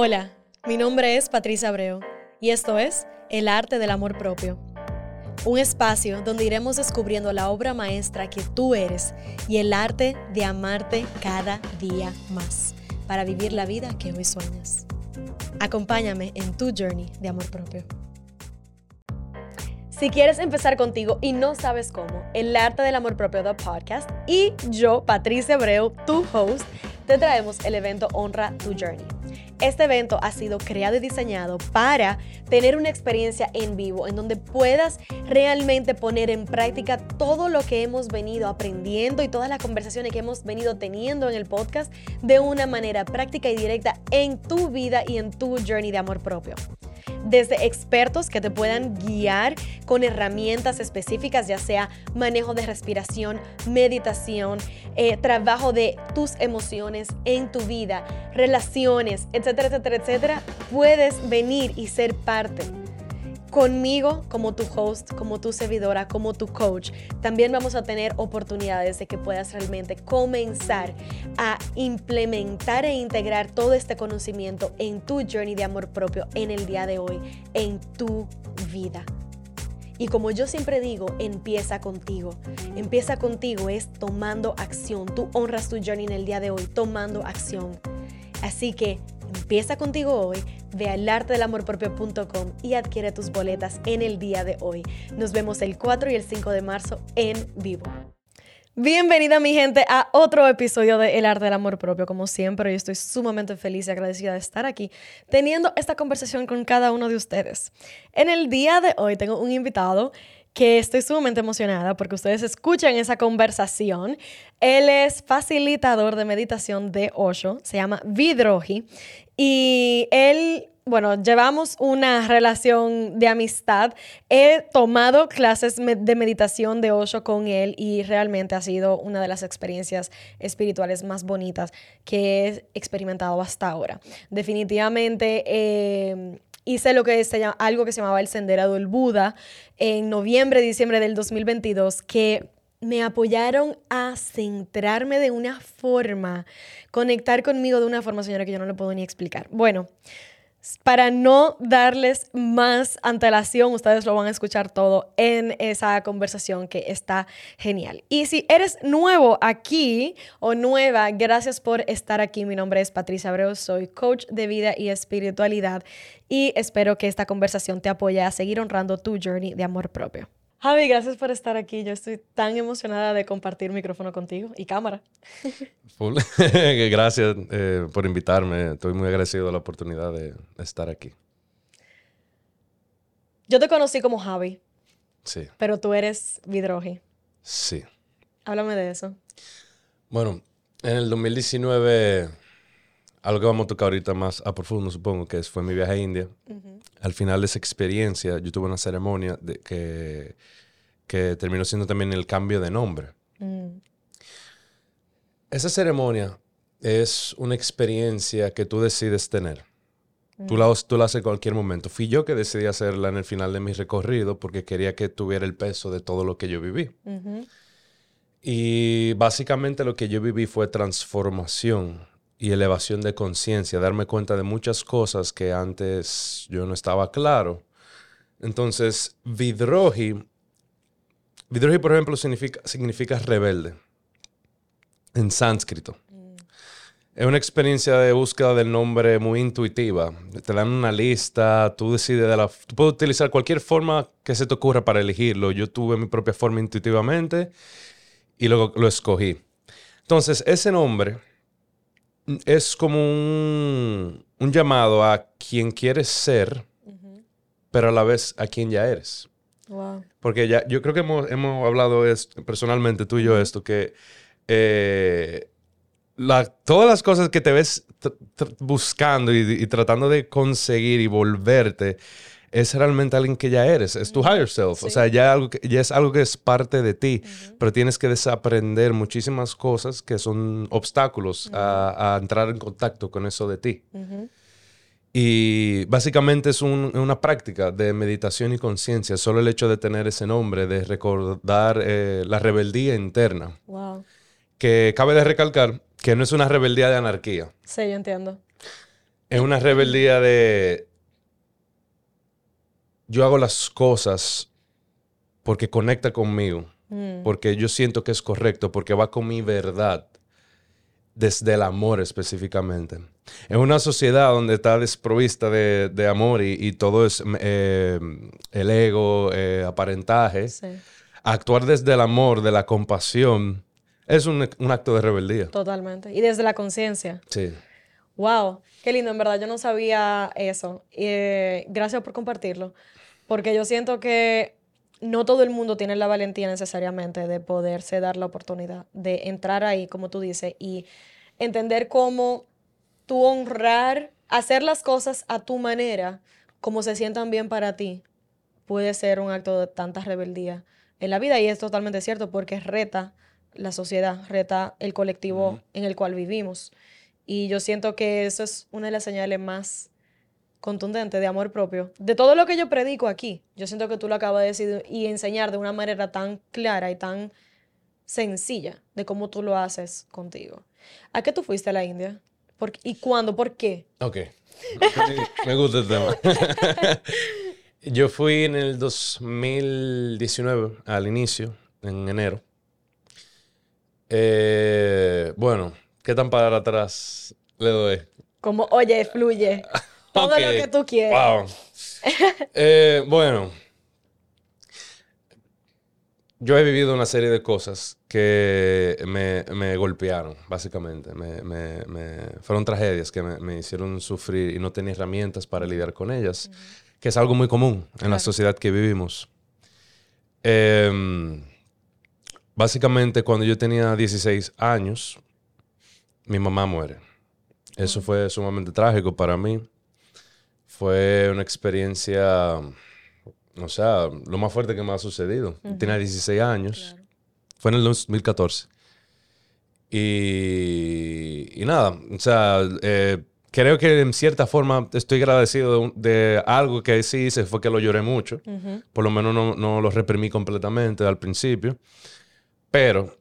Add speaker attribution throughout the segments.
Speaker 1: Hola, mi nombre es Patricia Abreu y esto es El Arte del Amor Propio. Un espacio donde iremos descubriendo la obra maestra que tú eres y el arte de amarte cada día más para vivir la vida que hoy sueñas. Acompáñame en tu journey de amor propio. Si quieres empezar contigo y no sabes cómo, el arte del amor propio The Podcast y yo, Patricia Abreu, tu host, te traemos el evento Honra tu Journey. Este evento ha sido creado y diseñado para tener una experiencia en vivo en donde puedas realmente poner en práctica todo lo que hemos venido aprendiendo y todas las conversaciones que hemos venido teniendo en el podcast de una manera práctica y directa en tu vida y en tu journey de amor propio desde expertos que te puedan guiar con herramientas específicas, ya sea manejo de respiración, meditación, eh, trabajo de tus emociones en tu vida, relaciones, etcétera, etcétera, etcétera, puedes venir y ser parte conmigo como tu host, como tu servidora, como tu coach. También vamos a tener oportunidades de que puedas realmente comenzar a implementar e integrar todo este conocimiento en tu journey de amor propio en el día de hoy, en tu vida. Y como yo siempre digo, empieza contigo. Empieza contigo es tomando acción. Tú honras tu journey en el día de hoy, tomando acción. Así que empieza contigo hoy Ve al artedelamorpropio.com y adquiere tus boletas en el día de hoy. Nos vemos el 4 y el 5 de marzo en vivo. Bienvenida mi gente a otro episodio de El Arte del Amor Propio. Como siempre, yo estoy sumamente feliz y agradecida de estar aquí teniendo esta conversación con cada uno de ustedes. En el día de hoy tengo un invitado que estoy sumamente emocionada porque ustedes escuchan esa conversación. Él es facilitador de meditación de Osho, se llama Vidroji, y él bueno, llevamos una relación de amistad. He tomado clases de meditación de Osho con él y realmente ha sido una de las experiencias espirituales más bonitas que he experimentado hasta ahora. Definitivamente eh, hice lo que se llama, algo que se llamaba el Sendero del Buda en noviembre, diciembre del 2022, que me apoyaron a centrarme de una forma, conectar conmigo de una forma, señora, que yo no le puedo ni explicar. Bueno, para no darles más antelación, ustedes lo van a escuchar todo en esa conversación que está genial. Y si eres nuevo aquí o nueva, gracias por estar aquí. Mi nombre es Patricia Abreu, soy coach de vida y espiritualidad y espero que esta conversación te apoye a seguir honrando tu journey de amor propio. Javi, gracias por estar aquí. Yo estoy tan emocionada de compartir micrófono contigo y cámara.
Speaker 2: gracias eh, por invitarme. Estoy muy agradecido de la oportunidad de estar aquí.
Speaker 1: Yo te conocí como Javi.
Speaker 2: Sí.
Speaker 1: Pero tú eres Vidroji.
Speaker 2: Sí.
Speaker 1: Háblame de eso.
Speaker 2: Bueno, en el 2019, algo que vamos a tocar ahorita más a profundo, supongo, que fue mi viaje a India al final de esa experiencia, yo tuve una ceremonia de que, que terminó siendo también el cambio de nombre. Mm. Esa ceremonia es una experiencia que tú decides tener. Tú, la, tú la haces en cualquier momento. Fui yo que decidí hacerla en el final de mi recorrido porque quería que tuviera el peso de todo lo que yo viví. Y básicamente lo que yo viví fue transformación y elevación de conciencia, darme cuenta de muchas cosas que antes yo no estaba claro. Entonces, Vidroji, Vidroji, por ejemplo, significa, significa rebelde en sánscrito. Es una experiencia de búsqueda del nombre muy intuitiva. Te dan una lista, tú decides de la... Tú puedes utilizar cualquier forma que se te ocurra para elegirlo. Yo tuve mi propia forma intuitivamente y luego lo escogí. Entonces, ese nombre es como un, llamado a quien quieres ser, pero a la vez a quien ya eres. Porque ya, yo creo que hemos, hablado personalmente tú y yo esto, que eh, todas las cosas que te ves buscando y, tratando de conseguir y volverte, es realmente alguien que ya eres, es tu higher self, o sea, ya, algo ya es algo que es parte de ti, pero tienes que desaprender muchísimas cosas que son obstáculos a, entrar en contacto con eso de ti. Y básicamente es una práctica de meditación y conciencia, solo el hecho de tener ese nombre, de recordar eh, la rebeldía interna. Que cabe de recalcar que no es una rebeldía de anarquía.
Speaker 1: Sí, yo entiendo.
Speaker 2: Es una rebeldía de... Yo hago las cosas porque conecta conmigo,
Speaker 1: Mm,
Speaker 2: porque yo siento que es correcto, porque va con mi verdad, desde el amor específicamente. En una sociedad donde está desprovista de, de amor y, y todo es eh, el ego, eh, aparentaje,
Speaker 1: sí,
Speaker 2: actuar desde el amor, de la compasión, es un, un acto de rebeldía.
Speaker 1: totalmente. Y desde la conciencia.
Speaker 2: Sí.
Speaker 1: Wow, qué lindo, en verdad yo no sabía eso. Eh, gracias por compartirlo, porque yo siento que no todo el mundo tiene la valentía necesariamente de poderse dar la oportunidad de entrar ahí, como tú dices, y entender cómo tú honrar, hacer las cosas a tu manera, como se sientan bien para ti, puede ser un acto de tanta rebeldía en la vida y es totalmente cierto porque reta la sociedad, reta el colectivo en el cual vivimos. Y yo siento que eso es una de las señales más contundentes de amor propio. De todo lo que yo predico aquí, yo siento que tú lo acabas de decir y enseñar de una manera tan clara y tan sencilla de cómo tú lo haces contigo. ¿A qué tú fuiste a la India? ¿Por ¿Y cuándo? ¿Por qué?
Speaker 2: Ok. Me gusta el tema. Yo fui en el 2019, al inicio, en enero. Eh, bueno, ¿qué tan para atrás le doy?
Speaker 1: Como, oye, fluye. Todo lo que tú quieras.
Speaker 2: Wow. Eh, bueno, yo he vivido una serie de cosas que me, me golpearon, básicamente. Me, fueron tragedias que me, hicieron sufrir y no tenía herramientas para lidiar con ellas, que es algo muy común en la sociedad que vivimos. Em, básicamente, cuando yo tenía 16 años, mi mamá muere. Eso fue sumamente trágico para mí. Fue una experiencia, o sea, lo más fuerte que me ha sucedido. Tenía 16 años.
Speaker 1: Claro.
Speaker 2: Fue en el 2014. Y, y nada, o sea, eh, creo que en cierta forma estoy agradecido de, de algo que sí hice, fue que lo lloré mucho.
Speaker 1: Ujú.
Speaker 2: Por lo menos no, no lo reprimí completamente al principio. Pero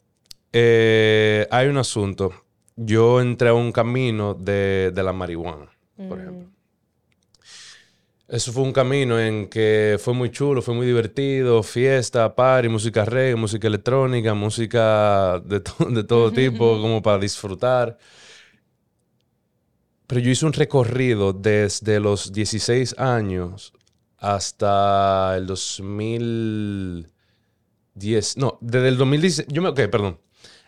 Speaker 2: eh, hay un asunto. Yo entré a un camino de, de la marihuana, por
Speaker 1: Mm.
Speaker 2: ejemplo. Eso fue un camino en que fue muy chulo, fue muy divertido, fiesta, party, música reggae, música electrónica, música de, to- de todo tipo, como para disfrutar. Pero yo hice un recorrido desde los 16 años hasta el 2010. No, desde el 2016. Yo me, ok, perdón.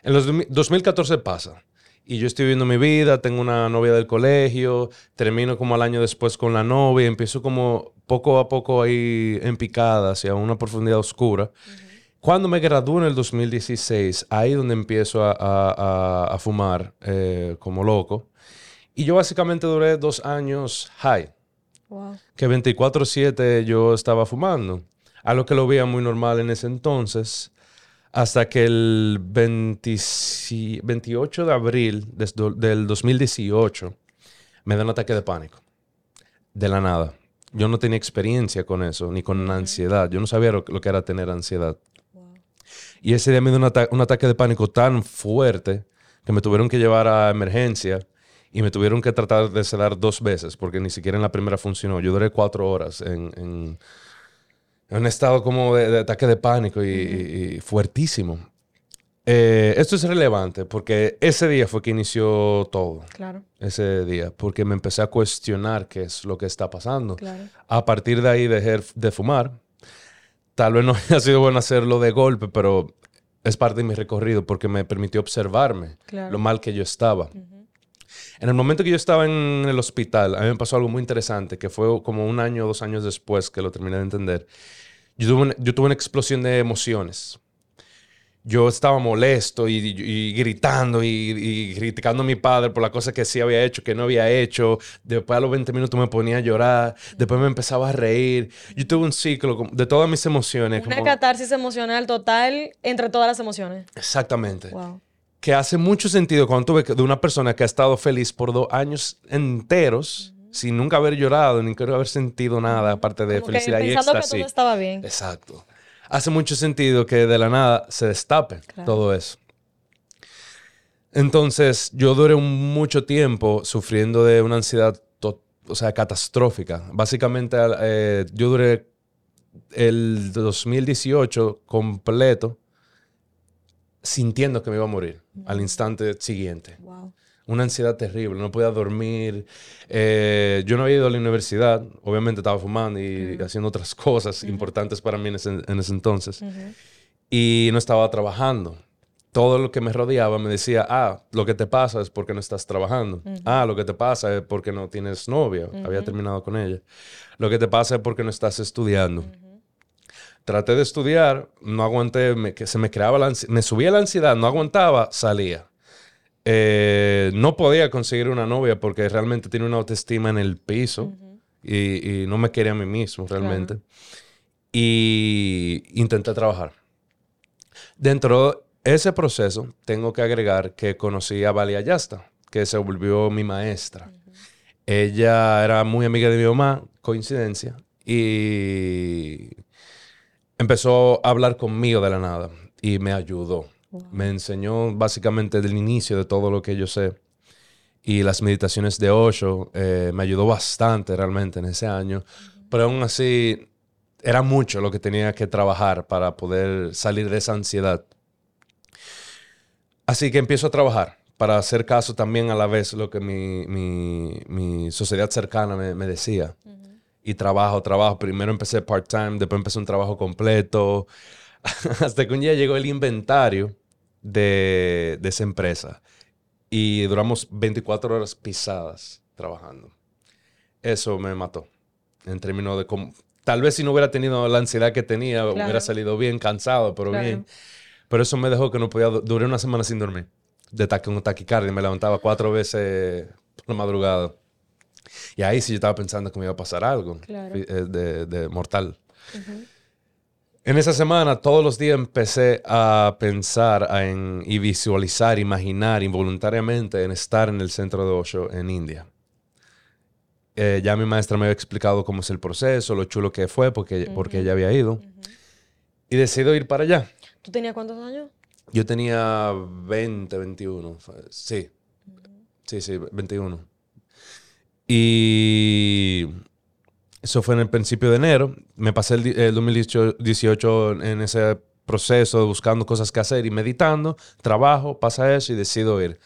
Speaker 2: En los 2000 2014 pasa. Y yo estoy viviendo mi vida, tengo una novia del colegio, termino como al año después con la novia, empiezo como poco a poco ahí en picada hacia una profundidad oscura. Cuando me gradúo en el 2016, ahí donde empiezo a, a- a- a fumar eh, como loco. Y yo básicamente duré dos años high,
Speaker 1: Wow.
Speaker 2: que 24/7 yo estaba fumando, a lo que lo veía muy normal en ese entonces, hasta que el 20 28 de abril del 2018 me da un ataque de pánico, de la nada. Yo no tenía experiencia con eso, ni con ansiedad. Yo no sabía lo, lo que era tener ansiedad.
Speaker 1: Wow.
Speaker 2: Y ese día me dio un, ata- un ataque de pánico tan fuerte que me tuvieron que llevar a emergencia y me tuvieron que tratar de sedar dos veces porque ni siquiera en la primera funcionó. Yo duré cuatro horas en un estado como de, de ataque de pánico y, y- y fuertísimo. Eh, esto es relevante porque ese día fue que inició todo.
Speaker 1: Claro,
Speaker 2: Ese día, porque me empecé a cuestionar qué es lo que está pasando.
Speaker 1: claro.
Speaker 2: A partir de ahí dejé de fumar. Tal vez no haya sido bueno hacerlo de golpe, pero es parte de mi recorrido porque me permitió observarme
Speaker 1: Claro.
Speaker 2: lo mal que yo estaba. En el momento que yo estaba en el hospital, a mí me pasó algo muy interesante, que fue como un año o dos años después que lo terminé de entender. Yo tuve, una- yo tuve una explosión de emociones. Yo estaba molesto y, y gritando y, y criticando a mi padre por la cosa que sí había hecho, que no había hecho. Después a los 20 minutos me ponía a llorar. Después me empezaba a reír. Yo tuve un ciclo de todas mis emociones.
Speaker 1: Una
Speaker 2: como-
Speaker 1: catarsis emocional total entre todas las emociones.
Speaker 2: Exactamente.
Speaker 1: Wow.
Speaker 2: que hace mucho sentido cuando tú ves que de una persona que ha estado feliz por dos años enteros sin nunca haber llorado, ni nunca haber sentido nada aparte de
Speaker 1: Como que
Speaker 2: felicidad y
Speaker 1: pensando que
Speaker 2: éxtasis.
Speaker 1: todo estaba bien.
Speaker 2: Exacto. Hace mucho sentido que de la nada se destape
Speaker 1: Claro.
Speaker 2: todo eso. Entonces, yo duré un- mucho tiempo sufriendo de una ansiedad o sea, catastrófica. Básicamente, eh, yo duré el 2018 completo sintiendo que me iba a morir al instante siguiente.
Speaker 1: Wow.
Speaker 2: Una ansiedad terrible, no podía dormir. Eh, yo no había ido a la universidad, obviamente estaba fumando y haciendo otras cosas importantes para mí en ese, en ese entonces. Y no estaba trabajando. Todo lo que me rodeaba me decía, ah, lo que te pasa es porque no estás trabajando. Ah, lo que te pasa es porque no tienes novia. Había terminado con ella. Lo que te pasa es porque no estás estudiando. Traté de estudiar, no aguanté, me, que se me creaba la me subía la ansiedad, no aguantaba, salía. Eh, no podía conseguir una novia porque realmente tenía una autoestima en el piso y, y no me quería a mí mismo realmente. Y intenté trabajar. Dentro de ese proceso, tengo que agregar que conocí a Valia Yasta, que se volvió mi maestra. Ella era muy amiga de mi mamá, coincidencia, y empezó a hablar conmigo de la nada y me ayudó. Me enseñó básicamente del inicio de todo lo que yo sé. Y las meditaciones de Osho eh, me ayudó bastante realmente en ese año. Pero aún así, era mucho lo que tenía que trabajar para poder salir de esa ansiedad. Así que empiezo a trabajar para hacer caso también a la vez lo que mi, mi- mi sociedad cercana me, me decía. Y trabajo, trabajo. Primero empecé part-time, después empecé un trabajo completo. Hasta que un día llegó el inventario de, de esa empresa. Y duramos 24 horas pisadas trabajando. Eso me mató. En términos de cómo... Tal vez si no hubiera tenido la ansiedad que tenía, hubiera salido bien, cansado, pero
Speaker 1: Claro.
Speaker 2: bien. Pero eso me dejó que no podía... du- Duré una semana sin dormir. De con taquicardia. Me levantaba cuatro veces por la madrugada. Y ahí sí yo estaba pensando que me iba a pasar algo
Speaker 1: Claro.
Speaker 2: eh, de, de mortal. En esa semana, todos los días empecé a pensar a- en, y visualizar, imaginar involuntariamente en estar en el centro de Osho en India. Eh, ya mi maestra me había explicado cómo es el proceso, lo chulo que fue, porque, porque ella había ido. Y decidí ir para allá.
Speaker 1: ¿Tú tenías cuántos años?
Speaker 2: Yo tenía 20, 21. fue- Sí. Sí, sí, 21. Y eso fue en el principio de enero. Me pasé el, el 2018 en ese proceso buscando cosas que hacer y meditando. Trabajo, pasa eso y decido ir.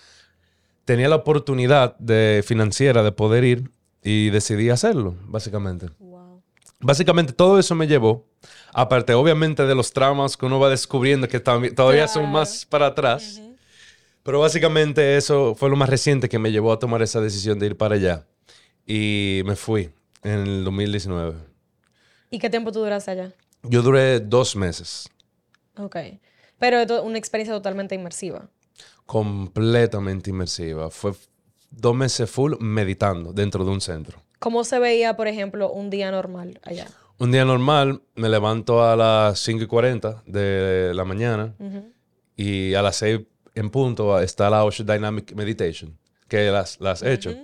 Speaker 2: Tenía la oportunidad de, financiera de poder ir y decidí hacerlo, básicamente.
Speaker 1: Wow.
Speaker 2: Básicamente todo eso me llevó, aparte obviamente de los traumas que uno va descubriendo que todavía son más para atrás, pero básicamente eso fue lo más reciente que me llevó a tomar esa decisión de ir para allá. Y me fui en el 2019.
Speaker 1: ¿Y qué tiempo tú duraste allá?
Speaker 2: Yo duré dos meses,
Speaker 1: Ok. Pero una experiencia totalmente inmersiva.
Speaker 2: completamente inmersiva. Fue dos meses full meditando dentro de un centro.
Speaker 1: ¿Cómo se veía, por ejemplo, un día normal allá?
Speaker 2: Un día normal, me levanto a las 5 y 40 de la mañana y a las 6 en punto está la Osho Dynamic Meditation, que las, las he hecho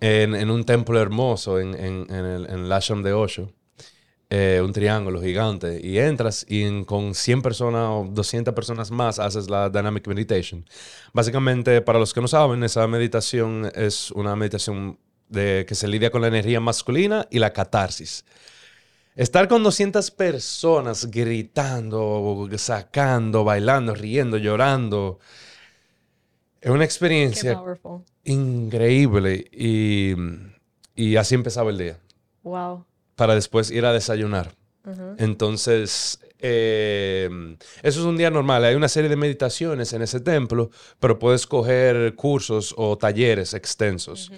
Speaker 2: en, un templo hermoso en, en, en el, en el ashram de Osho, eh, un triángulo gigante, y entras y con 100 personas o 200 personas más haces la Dynamic Meditation. Básicamente, para los que no saben, esa meditación es una meditación de, que se lidia con la energía masculina y la catarsis. Estar con 200 personas gritando, sacando, bailando, riendo, llorando, es una experiencia increíble y, y así empezaba el día,
Speaker 1: Wow.
Speaker 2: para después ir a desayunar. Entonces, eh, eso es un día normal. Hay una serie de meditaciones en ese templo, pero puedes coger cursos o talleres extensos.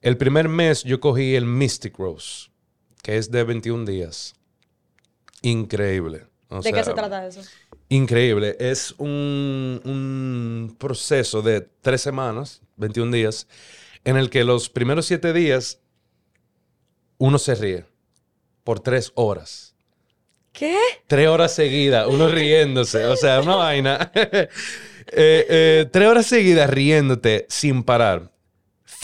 Speaker 2: El primer mes yo cogí el Mystic Rose, que es de 21 días. Increíble. O
Speaker 1: ¿De qué se trata eso?
Speaker 2: Increíble. Es un, un proceso de tres semanas, 21 días, en el que los primeros siete días uno se ríe por tres horas.
Speaker 1: ¿Qué?
Speaker 2: Tres horas seguidas, uno riéndose. O sea, una vaina. Eh, eh, tres horas seguidas riéndote sin parar.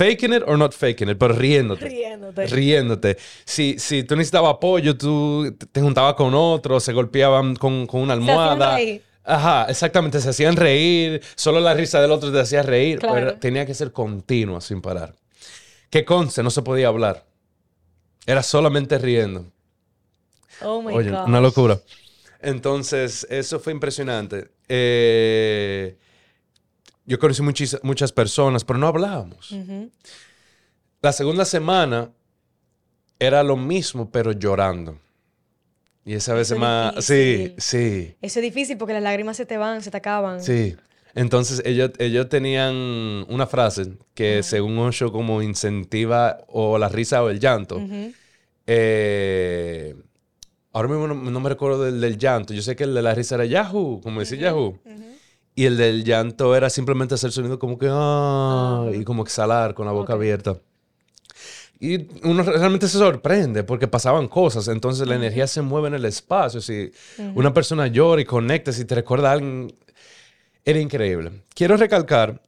Speaker 2: Faking it or not faking it, pero riéndote.
Speaker 1: Riéndote.
Speaker 2: Riéndote. Si, si tú necesitabas apoyo, tú te- juntabas con otro, se golpeaban con, con una almohada. Ajá, exactamente. Se hacían reír. Solo la risa del otro te hacía reír.
Speaker 1: Claro.
Speaker 2: pero tenía que ser continua, sin parar. Que conste, no se podía hablar. Era solamente riendo.
Speaker 1: Oh my
Speaker 2: Oye,
Speaker 1: God.
Speaker 2: una locura. Entonces, eso fue impresionante. Eh, yo conocí muchis- muchas personas, pero no hablábamos. La segunda semana era lo mismo, pero llorando. Y esa vez
Speaker 1: Eso es
Speaker 2: más... Sí,
Speaker 1: difícil.
Speaker 2: sí,
Speaker 1: Eso es difícil porque las lágrimas se te van, se te acaban.
Speaker 2: sí. Entonces, ellos, ellos tenían una frase que según Osho como incentiva o la risa o el llanto. Eh, ahora mismo no, no me recuerdo del, del llanto. Yo sé que el de la risa era Yahoo, como decir Yahoo. Y el del llanto era simplemente hacer sonido como que ah, y como exhalar con la boca abierta. Y uno realmente se sorprende porque pasaban cosas. Entonces la energía se mueve en el espacio. Si una persona llora y conecta, si te recuerda a alguien, era increíble. Quiero recalcar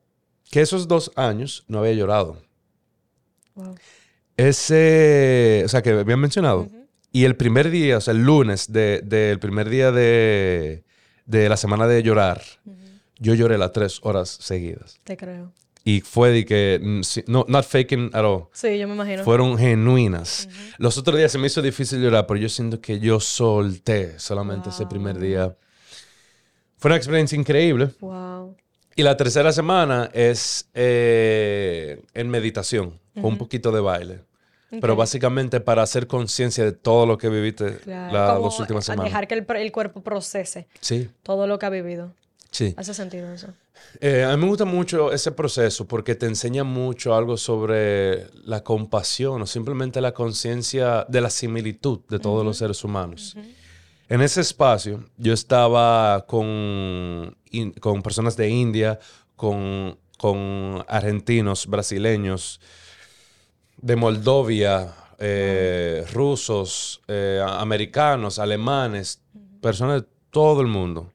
Speaker 2: que esos dos años no había llorado.
Speaker 1: Wow.
Speaker 2: Ese, o sea, que habían mencionado. Y el primer día, o sea, el lunes de- del primer día de, de la semana de llorar, yo lloré las tres horas seguidas.
Speaker 1: Te creo.
Speaker 2: Y fue de que, mm, no, not faking at all.
Speaker 1: Sí, yo me imagino.
Speaker 2: Fueron genuinas. Los otros días se me hizo difícil llorar, pero yo siento que yo solté solamente ese primer día. Fue una experiencia increíble.
Speaker 1: Wow.
Speaker 2: Y la tercera semana es eh, en meditación, con un poquito de baile. Pero
Speaker 1: Ok.
Speaker 2: básicamente para hacer conciencia de todo lo que viviste
Speaker 1: Claro.
Speaker 2: las últimas
Speaker 1: a
Speaker 2: semanas.
Speaker 1: Dejar que el, el cuerpo procese
Speaker 2: Sí,
Speaker 1: todo lo que ha vivido.
Speaker 2: Sí.
Speaker 1: Hace sentido eso.
Speaker 2: Eh, a mí me gusta mucho ese proceso porque te enseña mucho algo sobre la compasión o simplemente la conciencia de la similitud de todos los seres humanos. En ese espacio yo estaba con, in- con personas de India, con, con argentinos, brasileños, de Moldovia, eh, rusos, eh, americanos, alemanes, personas de todo el mundo.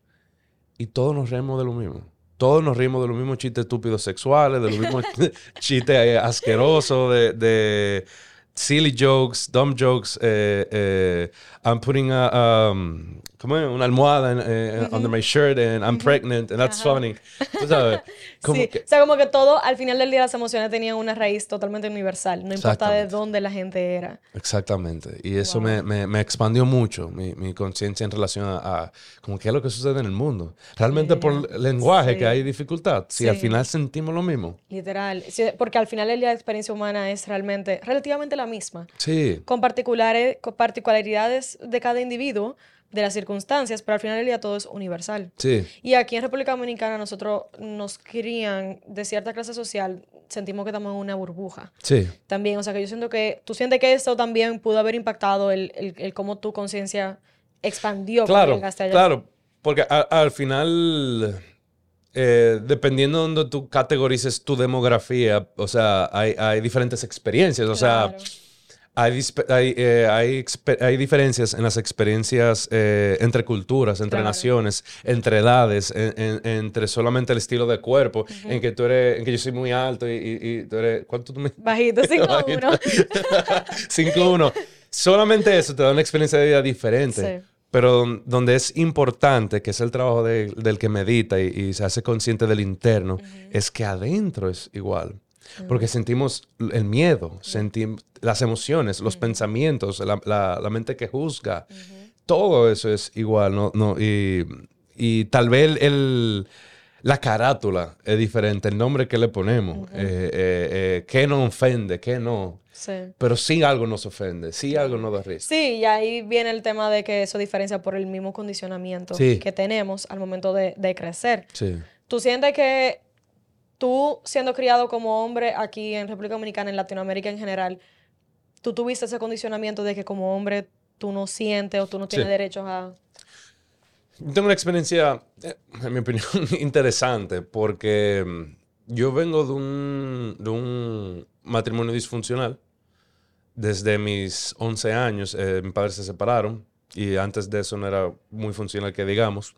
Speaker 2: Y todos nos reímos de lo mismo. Todos nos rimos de los mismos chistes estúpidos sexuales, de los mismos chistes eh, asquerosos, de, de silly jokes, dumb jokes. eh, eh, I'm putting a, um, ¿cómo es? una almohada en- eh, under my shirt and I'm pregnant and that's funny. Tú sabes, como
Speaker 1: sí.
Speaker 2: que-
Speaker 1: O sea, como que todo, al final del día, las emociones tenían una raíz totalmente universal. No importa de dónde la gente era.
Speaker 2: Exactamente. Y eso
Speaker 1: Wow.
Speaker 2: me, me- me expandió mucho mi, mi conciencia en relación a, a como qué es lo que sucede en el mundo. Realmente
Speaker 1: Sí.
Speaker 2: por el lenguaje
Speaker 1: Sí.
Speaker 2: que hay dificultad. Si al final sentimos lo mismo.
Speaker 1: Literal. Porque al final del día, la experiencia humana es realmente, relativamente la misma.
Speaker 2: Sí.
Speaker 1: Con, particulares, con particularidades de cada individuo, de las circunstancias, pero al final del día todo es universal.
Speaker 2: Sí.
Speaker 1: Y aquí en República Dominicana nosotros nos crían de cierta clase social, sentimos que estamos en una burbuja.
Speaker 2: Sí.
Speaker 1: También, o sea que yo siento que, tú sientes que eso también pudo haber impactado el, el, el cómo tu conciencia expandió
Speaker 2: Claro,
Speaker 1: allá.
Speaker 2: claro. Porque a- al final, eh, dependiendo de donde tú categorices tu demografía, o sea, hay, hay diferentes experiencias. O sea. Hay, hay, eh, hay, hay diferencias en las experiencias eh, entre culturas, entre
Speaker 1: Claro.
Speaker 2: naciones, entre edades, en- en- entre solamente el estilo de cuerpo, en que tú eres, en que yo soy muy alto y, y- y tú eres, ¿cuánto tú me?
Speaker 1: Bajito, 5 a 1.
Speaker 2: 5-1. Solamente eso te da una experiencia de vida diferente.
Speaker 1: Sí.
Speaker 2: Pero don- donde es importante, que es el trabajo de- del que medita y, y se hace consciente del interno, es que adentro es igual. Porque sentimos el miedo, sentimos las emociones, los pensamientos, la, la- la mente que juzga. Todo eso es igual, ¿no? no y, y tal vez el, la carátula es diferente, el nombre que le ponemos, eh, eh, eh, qué nos ofende, qué no.
Speaker 1: Sí.
Speaker 2: Pero sí algo nos ofende, sí algo nos da risa.
Speaker 1: Sí, y ahí viene el tema de que eso diferencia por el mismo condicionamiento
Speaker 2: Sí.
Speaker 1: que tenemos al momento de, de crecer.
Speaker 2: Sí.
Speaker 1: ¿Tú sientes que tú, siendo criado como hombre aquí en República Dominicana, en Latinoamérica en general, tú tuviste ese condicionamiento de que como hombre tú no sientes o tú no tienes
Speaker 2: Sí.
Speaker 1: derechos a...
Speaker 2: Tengo una experiencia, eh, en mi opinión, interesante porque mm, yo vengo de un, de un matrimonio disfuncional. Desde mis 11 años, eh, mis padres se separaron y antes de eso no era muy funcional que digamos.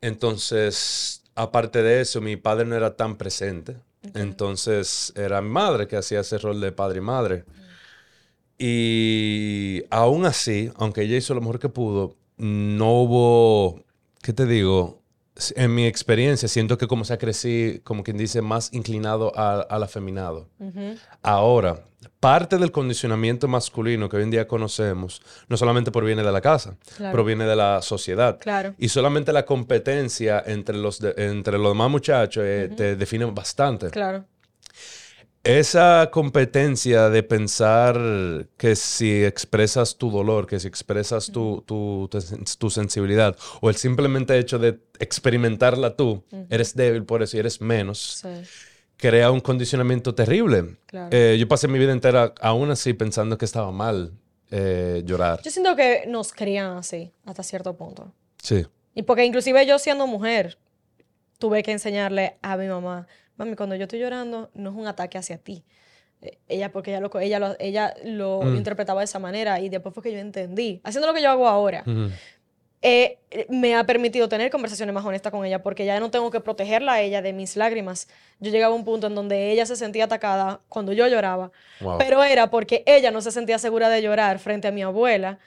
Speaker 2: Entonces, aparte de eso, mi padre no era tan presente. Entonces, era mi madre que hacía ese rol de padre y madre. Y aún así, aunque ella hizo lo mejor que pudo, no hubo, ¿qué te digo? en mi experiencia, siento que como se crecí, como quien dice, más inclinado al afeminado. Ahora, parte del condicionamiento masculino que hoy en día conocemos, no solamente proviene de la casa,
Speaker 1: Claro.
Speaker 2: proviene de la sociedad.
Speaker 1: Claro.
Speaker 2: Y solamente la competencia entre los, de- entre los demás muchachos eh, te define bastante.
Speaker 1: Claro.
Speaker 2: Esa competencia de pensar que si expresas tu dolor, que si expresas tu, tu, tu sen- tu sensibilidad, o el simplemente hecho de experimentarla tú, eres débil por eso y eres menos,
Speaker 1: Sí.
Speaker 2: Crea un condicionamiento terrible.
Speaker 1: Claro.
Speaker 2: Eh, yo pasé mi vida entera aún así pensando que estaba mal eh, llorar.
Speaker 1: Yo siento que nos crían así, hasta cierto punto.
Speaker 2: Sí,
Speaker 1: Y porque inclusive yo siendo mujer, tuve que enseñarle a mi mamá, mami, cuando yo estoy llorando, no es un ataque hacia ti. Eh, Ella, porque ella lo, ella lo, ella lo
Speaker 2: Mm.
Speaker 1: interpretaba de esa manera y después fue que yo entendí, haciendo lo que yo hago ahora,
Speaker 2: Ujú.
Speaker 1: Eh, me ha permitido tener conversaciones más honestas con ella porque ya no tengo que protegerla a ella de mis lágrimas. Yo llegaba a un punto en donde ella se sentía atacada cuando yo lloraba,
Speaker 2: Wow.
Speaker 1: pero era porque ella no se sentía segura de llorar frente a mi abuela.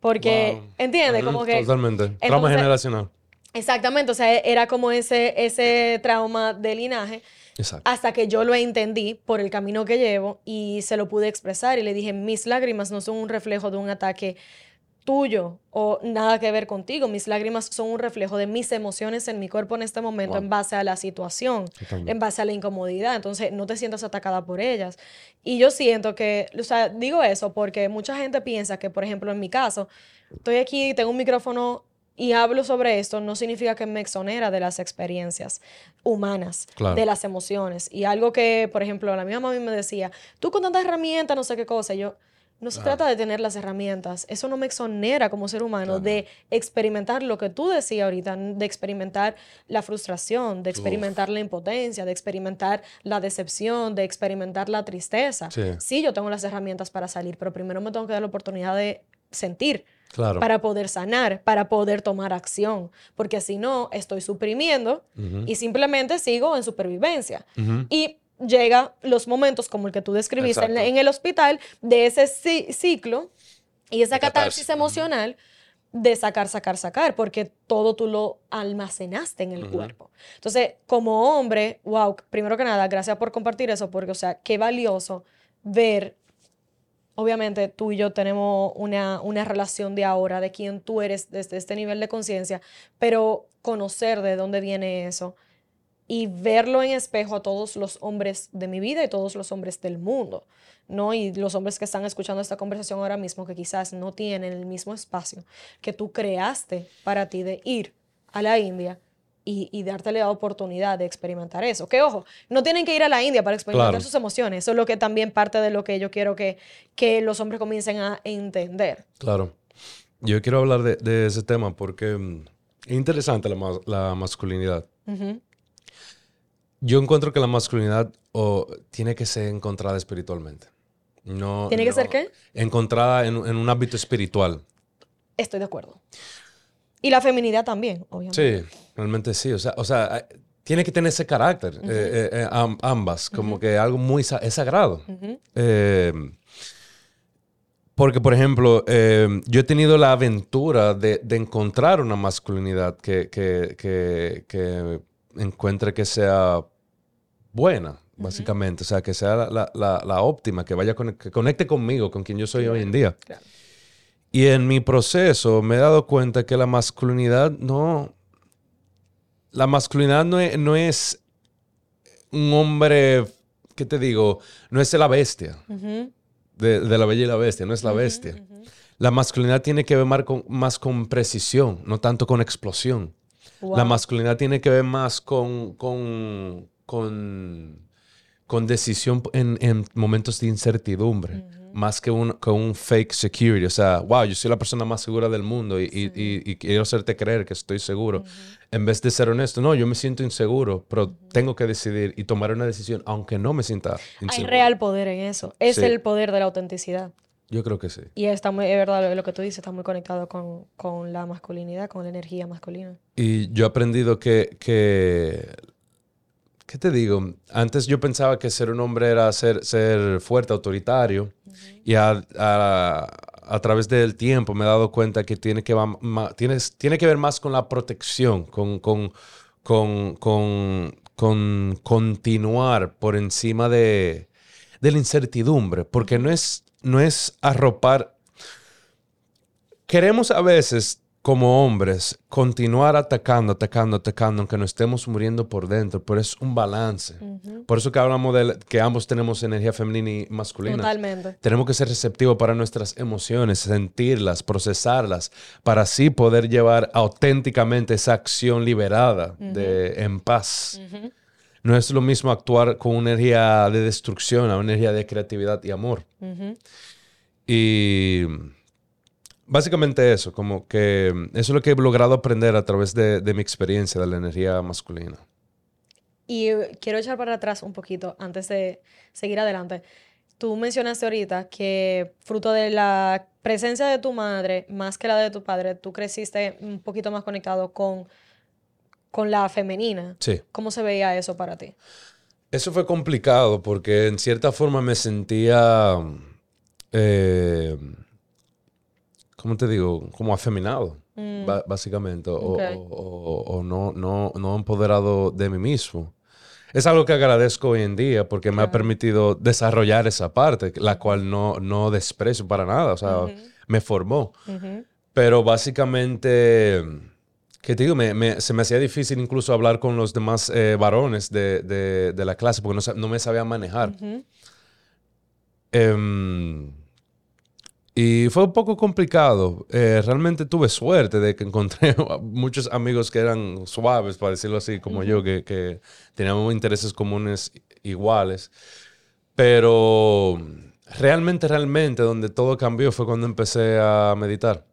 Speaker 1: Porque,
Speaker 2: Wow.
Speaker 1: ¿entiendes? Como que
Speaker 2: Totalmente. Trauma generacional.
Speaker 1: Exactamente, o sea, era como ese, ese trauma de linaje
Speaker 2: Exacto.
Speaker 1: hasta que yo lo entendí por el camino que llevo y se lo pude expresar y le dije, mis lágrimas no son un reflejo de un ataque tuyo o nada que ver contigo, mis lágrimas son un reflejo de mis emociones en mi cuerpo en este momento
Speaker 2: Wow.
Speaker 1: en base a la situación, en base a la incomodidad, entonces no te sientas atacada por ellas. Y yo siento que, o sea, digo eso porque mucha gente piensa que, por ejemplo, en mi caso, estoy aquí, tengo un micrófono y hablo sobre esto, no significa que me exonera de las experiencias humanas,
Speaker 2: Claro.
Speaker 1: de las emociones. Y algo que, por ejemplo, la misma mami me decía, tú con tantas herramientas, no sé qué cosa, y yo, no se trata de tener las herramientas, eso no me exonera como ser humano
Speaker 2: Claro.
Speaker 1: de experimentar lo que tú decías ahorita, de experimentar la frustración, de experimentar la impotencia, de experimentar la decepción, de experimentar la tristeza.
Speaker 2: Sí.
Speaker 1: sí, yo tengo las herramientas para salir, pero primero me tengo que dar la oportunidad de sentir
Speaker 2: Claro.
Speaker 1: para poder sanar, para poder tomar acción, porque si no, estoy suprimiendo y simplemente sigo en supervivencia. Y llega los momentos como el que tú describiste en, el hospital, de ese ci- ciclo y esa catarsis emocional de sacar, sacar, sacar, porque todo tú lo almacenaste en el
Speaker 2: Ujú.
Speaker 1: cuerpo. Entonces, como hombre, wow, primero que nada, gracias por compartir eso, porque, o sea, qué valioso ver obviamente tú y yo tenemos una, una relación de ahora, de quién tú eres desde este nivel de conciencia, pero conocer de dónde viene eso y verlo en espejo a todos los hombres de mi vida y todos los hombres del mundo, ¿no? Y los hombres que están escuchando esta conversación ahora mismo, que quizás no tienen el mismo espacio que tú creaste para ti de ir a la India y, y darte la oportunidad de experimentar eso. Que ojo, no tienen que ir a la India para experimentar
Speaker 2: Claro.
Speaker 1: sus emociones. Eso es lo que también parte de lo que yo quiero que, que los hombres comiencen a entender.
Speaker 2: Claro. Yo quiero hablar de, de ese tema porque mm, es interesante la, la masculinidad.
Speaker 1: Ujú.
Speaker 2: Yo encuentro que la masculinidad tiene que ser encontrada espiritualmente. No,
Speaker 1: ¿Tiene que
Speaker 2: no-
Speaker 1: ser qué?
Speaker 2: Encontrada en, en un ámbito espiritual.
Speaker 1: Estoy de acuerdo. Y la feminidad también, obviamente.
Speaker 2: Sí, realmente sí. O sea, o sea eh, tiene que tener ese carácter, eh, eh, eh, am- ambas, como que algo muy es sagrado. Eh, porque, por ejemplo, yo he tenido la aventura de, de encontrar una masculinidad que, que, que, que encuentre que sea buena, básicamente. O sea, que sea la, la- la- la óptima, que vaya con, que conecte conmigo, con quien yo soy hoy en día.
Speaker 1: Claro.
Speaker 2: Y en mi proceso me he dado cuenta que la masculinidad no. La masculinidad no es, no es un hombre, ¿qué te digo? No es la bestia, de la bella y la bestia, no es la bestia. La masculinidad tiene que ver más con, más con precisión, no tanto con explosión. La masculinidad tiene que ver más con, con, con, con decisión en, en momentos de incertidumbre, más que un, que un fake security. O sea, wow, yo soy la persona más segura del mundo y, y- y- y quiero hacerte creer que estoy seguro. En vez de ser honesto, no, yo me siento inseguro, pero tengo que decidir y tomar una decisión, aunque no me sienta
Speaker 1: Hay
Speaker 2: inseguro.
Speaker 1: real poder en eso. Es
Speaker 2: Sí.
Speaker 1: el poder de la autenticidad.
Speaker 2: Yo creo que sí.
Speaker 1: Y está muy, es verdad lo- que tú dices, está muy conectado con, con la masculinidad, con la energía masculina.
Speaker 2: Y yo he aprendido que, que, ¿qué te digo? Antes yo pensaba que ser un hombre era ser, ser fuerte, autoritario. Y a, a- a través del tiempo me he dado cuenta que tiene que, tienes, tiene que ver más con la protección, con, con, con, con continuar por encima de, de la incertidumbre, porque no es, no es arropar. Queremos a veces como hombres continuar atacando, atacando, atacando, aunque no estemos muriendo por dentro, pero es un balance. Por eso que hablamos de que ambos tenemos energía femenina y masculina.
Speaker 1: Totalmente.
Speaker 2: Tenemos que ser receptivos para nuestras emociones, sentirlas, procesarlas, para así poder llevar auténticamente esa acción liberada, de, en paz. No es lo mismo actuar con una energía de destrucción a una energía de creatividad y amor. Y Básicamente eso, como que eso es lo que he logrado aprender a través de, mi experiencia de la energía masculina.
Speaker 1: Y quiero echar para atrás un poquito antes de seguir adelante. Tú mencionaste ahorita que fruto de la presencia de tu madre, más que la de tu padre, tú creciste un poquito más conectado con, con la femenina.
Speaker 2: Sí.
Speaker 1: ¿Cómo se veía eso para ti?
Speaker 2: Eso fue complicado porque en cierta forma me sentía... Eh, ¿cómo te digo? Como afeminado, mm. básicamente, o, no, no, no empoderado de mí mismo. Es algo que agradezco hoy en día porque me ha permitido desarrollar esa parte, la cual no, no desprecio para nada, o sea, me formó. Pero básicamente, ¿qué te digo? se me hacía difícil incluso hablar con los demás eh, varones de, la clase porque no, me sabía manejar. Y fue un poco complicado. Eh, realmente tuve suerte de que encontré muchos amigos que eran suaves, para decirlo así, como yo, que, que, teníamos intereses comunes iguales. Pero realmente, realmente, donde todo cambió fue cuando empecé a meditar.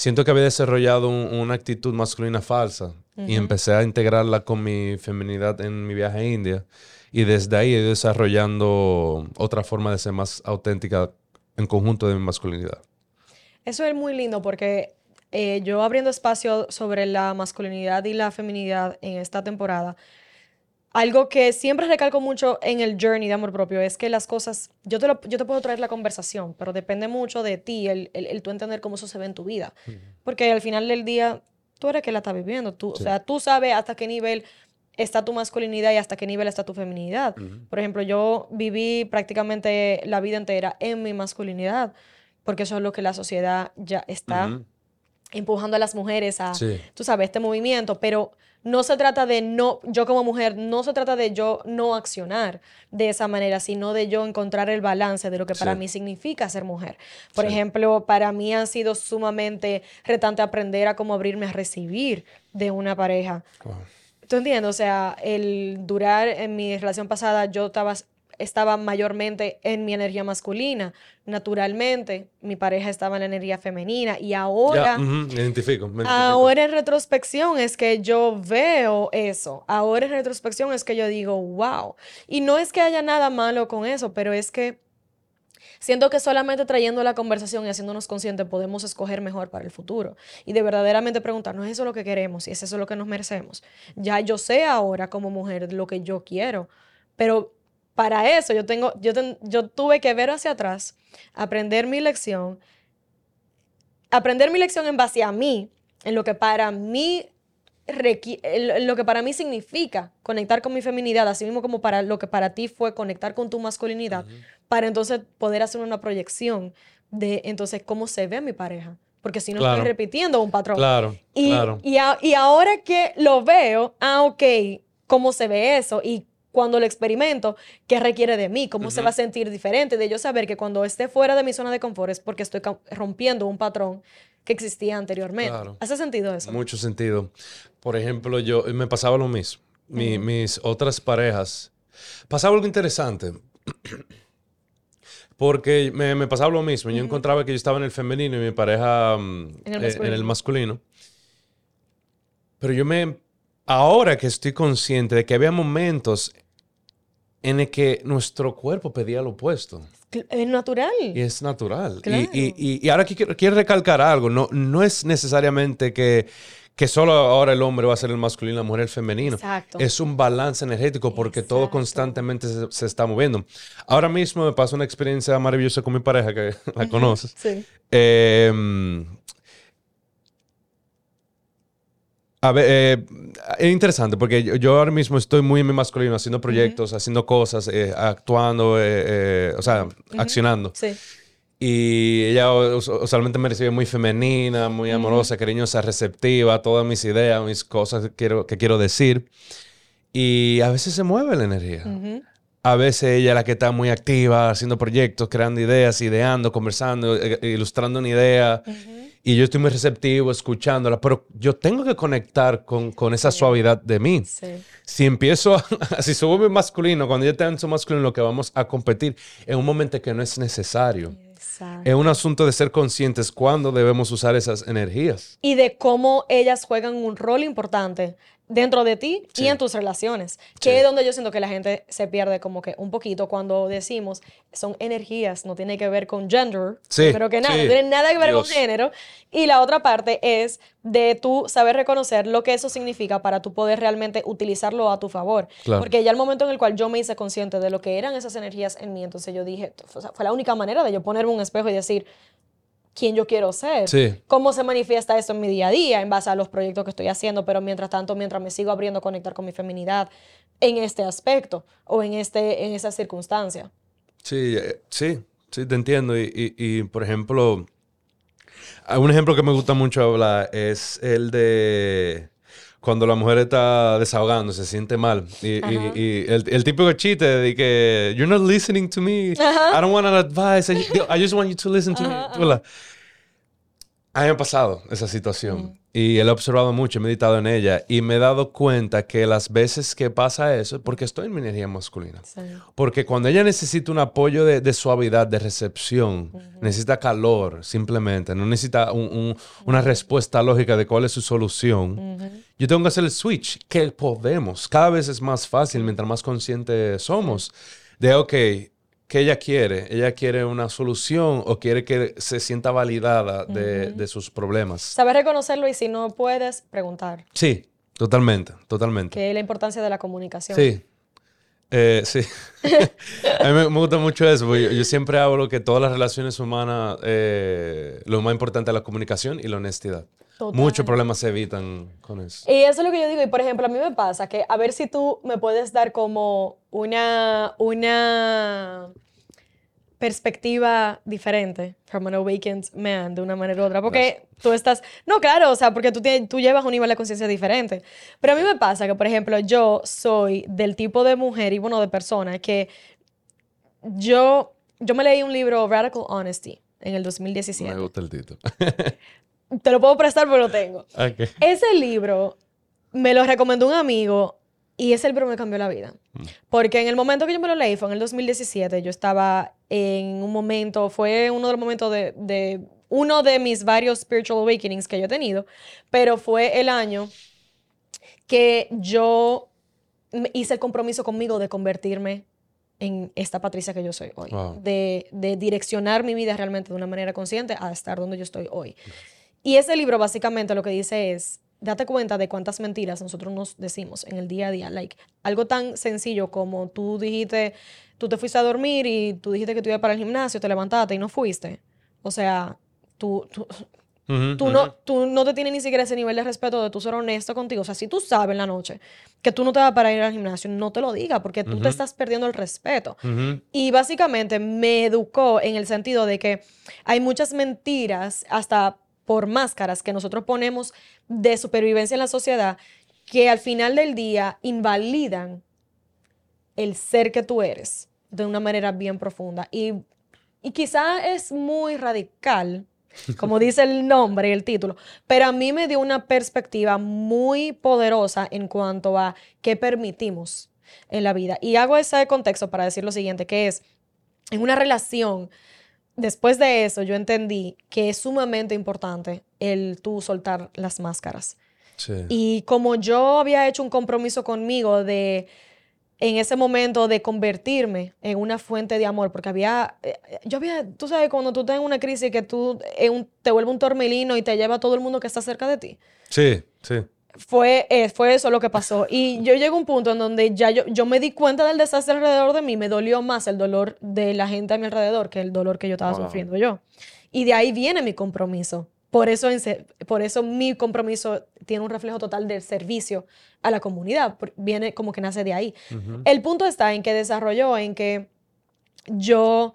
Speaker 2: Siento que había desarrollado una actitud masculina falsa y empecé a integrarla con mi feminidad en mi viaje a India. Y desde ahí he ido desarrollando otra forma de ser más auténtica en conjunto de mi masculinidad.
Speaker 1: Eso es muy lindo porque eh, yo abriendo espacio sobre la masculinidad y la feminidad en esta temporada, algo que siempre recalco mucho en el journey de amor propio es que las cosas, yo te, yo te puedo traer la conversación, pero depende mucho de ti, el, el, tú entender cómo eso se ve en tu vida. Porque al final del día, tú eres que la estás viviendo. Tú, O sea, tú sabes hasta qué nivel está tu masculinidad y hasta qué nivel está tu feminidad. Por ejemplo, yo viví prácticamente la vida entera en mi masculinidad, porque eso es lo que la sociedad ya está empujando a las mujeres a, tú sabes, este movimiento, pero no se trata de no, yo como mujer, no se trata de yo no accionar de esa manera, sino de yo encontrar el balance de lo que para mí significa ser mujer. Por ejemplo, para mí ha sido sumamente retante aprender a cómo abrirme a recibir de una pareja. ¿Tú entiendes? O sea, el durar en mi relación pasada, yo estaba, estaba mayormente en mi energía masculina. Naturalmente, mi pareja estaba en la energía femenina. Y ahora.
Speaker 2: me, identifico,
Speaker 1: Ahora en retrospección es que yo veo eso. Ahora en retrospección es que yo digo, wow. Y no es que haya nada malo con eso, pero es que Siento que solamente trayendo la conversación y haciéndonos conscientes podemos escoger mejor para el futuro. Y de verdaderamente preguntarnos, ¿es eso lo que queremos? Y ¿es eso lo que nos merecemos? Ya yo sé ahora como mujer lo que yo quiero, pero para eso yo, tengo, yo, yo tuve que ver hacia atrás, aprender mi lección, aprender mi lección en base a mí, en lo que para mí lo que para mí significa conectar con mi feminidad, así mismo como para lo que para ti fue conectar con tu masculinidad, para entonces poder hacer una proyección de entonces cómo se ve mi pareja. Porque si no estoy repitiendo un patrón.
Speaker 2: Claro,
Speaker 1: y,
Speaker 2: claro.
Speaker 1: Y, y, ahora que lo veo, ah, ok, ¿cómo se ve eso? Y cuando lo experimento, ¿qué requiere de mí? ¿Cómo se va a sentir diferente? De yo saber que cuando esté fuera de mi zona de confort es porque estoy rompiendo un patrón que existía anteriormente. ¿Hace sentido eso?
Speaker 2: Mucho sentido. Por ejemplo, yo me pasaba lo mismo. Mis otras parejas. Pasaba algo interesante. Porque me, pasaba lo mismo. Yo encontraba que yo estaba en el femenino y mi pareja mm, en, el masculino. Pero yo me. Ahora que estoy consciente de que había momentos en el que nuestro cuerpo pedía lo opuesto.
Speaker 1: Es natural.
Speaker 2: Y es natural. Y, y, y, ahora quiero, quiero recalcar algo. No, no es necesariamente que que solo ahora el hombre va a ser el masculino y la mujer el femenino.
Speaker 1: Exacto.
Speaker 2: Es un balance energético porque todo
Speaker 1: Exacto.
Speaker 2: constantemente se, se está moviendo. Ahora mismo me pasó una experiencia maravillosa con mi pareja que la conoces.
Speaker 1: Sí.
Speaker 2: Eh, a ver, eh, es interesante porque yo, yo ahora mismo estoy muy en mi masculino, haciendo proyectos, haciendo cosas, eh, actuando, eh, eh, o sea, accionando.
Speaker 1: Sí.
Speaker 2: Y ella us- usualmente me recibe muy femenina, muy amorosa, cariñosa, receptiva, todas mis ideas, mis cosas que quiero, que quiero decir. Y a veces se mueve la energía. A veces ella es la que está muy activa, haciendo proyectos, creando ideas, ideando, conversando, eh, ilustrando una idea. Y yo estoy muy receptivo, escuchándola, pero yo tengo que conectar con, con esa suavidad de mí.
Speaker 1: Sí.
Speaker 2: Si empiezo, a, si subo mi masculino, cuando yo tengo su masculino, lo que vamos a competir en un momento que no es necesario.
Speaker 1: Exacto.
Speaker 2: Es un asunto de ser conscientes cuando debemos usar esas energías.
Speaker 1: y de cómo ellas juegan un rol importante dentro de ti
Speaker 2: Sí.
Speaker 1: y en tus relaciones,
Speaker 2: Sí.
Speaker 1: que es donde yo siento que la gente se pierde como que un poquito cuando decimos son energías, no tiene que ver con gender,
Speaker 2: Sí,
Speaker 1: pero que nada, no tiene nada que ver
Speaker 2: Dios.
Speaker 1: con género. Y la otra parte es de tú saber reconocer lo que eso significa para tú poder realmente utilizarlo a tu favor.
Speaker 2: Claro.
Speaker 1: Porque ya el momento en el cual yo me hice consciente de lo que eran esas energías en mí, entonces yo dije, o sea, fue la única manera de yo ponerme un espejo y decir, quién yo quiero ser,
Speaker 2: Sí.
Speaker 1: cómo se manifiesta eso en mi día a día en base a los proyectos que estoy haciendo, pero mientras tanto, mientras me sigo abriendo a conectar con mi feminidad en este aspecto o en, este, en esa circunstancia.
Speaker 2: Sí, eh, sí, sí, te entiendo. Y, y- y, por ejemplo, un ejemplo que me gusta mucho hablar es el de cuando la mujer está desahogando, se siente mal. Y, y- y el, el típico chiste de que, you're not listening to me.
Speaker 1: Ajá.
Speaker 2: I don't want an advice. I, I just want you to listen to
Speaker 1: Ajá,
Speaker 2: me. A mí me ha pasado esa situación y él he observado mucho, he meditado en ella y me he dado cuenta que las veces que pasa eso es porque estoy en mi energía masculina. Porque cuando ella necesita un apoyo de, de suavidad, de recepción, necesita calor simplemente, no necesita un- un- una respuesta lógica de cuál es su solución, yo tengo que hacer el switch, que podemos. Cada vez es más fácil mientras más conscientes somos de, ok, ¿qué ella quiere? ¿Ella quiere una solución o quiere que se sienta validada de, de sus problemas?
Speaker 1: Saber reconocerlo y si no puedes, preguntar.
Speaker 2: Sí, totalmente, totalmente.
Speaker 1: Que es la importancia de la comunicación.
Speaker 2: Sí. Eh, sí. a mí me, me gusta mucho eso, porque yo, yo siempre hablo que todas las relaciones humanas, eh, lo más importante es la comunicación y la honestidad.
Speaker 1: Total.
Speaker 2: Muchos problemas se evitan con eso.
Speaker 1: Y eso es lo que yo digo. Y por ejemplo, a mí me pasa que a ver si tú me puedes dar como una, una perspectiva diferente from an awakened man de una manera u otra. Porque tú estás. No, claro, o sea, porque tú, tienes- tú llevas un nivel de conciencia diferente. Pero a mí me pasa que, por ejemplo, yo soy del tipo de mujer y bueno, de persona que yo, yo me leí un libro, Radical Honesty, en el 2017.
Speaker 2: Me gusta el título.
Speaker 1: Te lo puedo prestar, pero lo tengo.
Speaker 2: Ok.
Speaker 1: Ese libro me lo recomendó un amigo y ese libro me cambió la vida. Porque en el momento que yo me lo leí, fue en el 2017, yo estaba en un momento, fue uno de los momentos de, de uno de mis varios spiritual awakenings que yo he tenido, pero fue el año que yo hice el compromiso conmigo de convertirme en esta Patricia que yo soy hoy,
Speaker 2: Wow.
Speaker 1: de, de direccionar mi vida realmente de una manera consciente a estar donde yo estoy hoy. Y ese libro básicamente lo que dice es, date cuenta de cuántas mentiras nosotros nos decimos en el día a día. Like, algo tan sencillo como tú dijiste, tú te fuiste a dormir y tú dijiste que tú ibas para el gimnasio, te levantaste y no fuiste. O sea, tú, tú, tú no, tú no te tienes ni siquiera ese nivel de respeto de tú ser honesto contigo. O sea, si tú sabes en la noche que tú no te vas para ir al gimnasio, no te lo digas porque tú te estás perdiendo el respeto. Y básicamente me educó en el sentido de que hay muchas mentiras, hasta por máscaras que nosotros ponemos de supervivencia en la sociedad, que al final del día invalidan el ser que tú eres de una manera bien profunda. Y, y quizá es muy radical, como dice el nombre y el título, pero a mí me dio una perspectiva muy poderosa en cuanto a qué permitimos en la vida. Y hago ese contexto para decir lo siguiente, que es, en una relación, después de eso yo entendí que es sumamente importante el tú soltar las máscaras.
Speaker 2: Sí.
Speaker 1: Y como yo había hecho un compromiso conmigo de en ese momento de convertirme en una fuente de amor, porque había, eh, yo había, tú sabes, cuando tú estás en una crisis que tú eh, un- te vuelve un tormelino y te lleva a todo el mundo que está cerca de ti.
Speaker 2: Sí, sí.
Speaker 1: Fue, eh, fue eso lo que pasó. Y yo llegué a un punto en donde ya yo, yo me di cuenta del desastre alrededor de mí, me dolió más el dolor de la gente a mi alrededor que el dolor que yo estaba
Speaker 2: Wow.
Speaker 1: sufriendo yo. Y de ahí viene mi compromiso. Por eso, por eso mi compromiso tiene un reflejo total del servicio a la comunidad. Viene como que nace de ahí. El punto está en que desarrolló, en que yo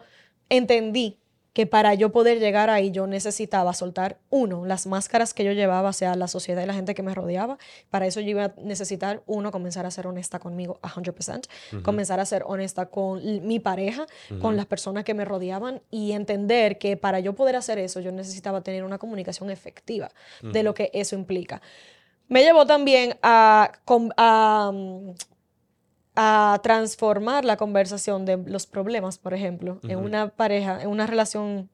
Speaker 1: entendí que para yo poder llegar ahí yo necesitaba soltar, uno, las máscaras que yo llevaba hacia la sociedad y la gente que me rodeaba. Para eso yo iba a necesitar, uno, comenzar a ser honesta conmigo a 100%, comenzar a ser honesta con mi pareja, con las personas que me rodeaban y entender que para yo poder hacer eso yo necesitaba tener una comunicación efectiva de lo que eso implica. Me llevó también a, mm, a transformar la conversación de los problemas, por ejemplo, en una pareja, en una relación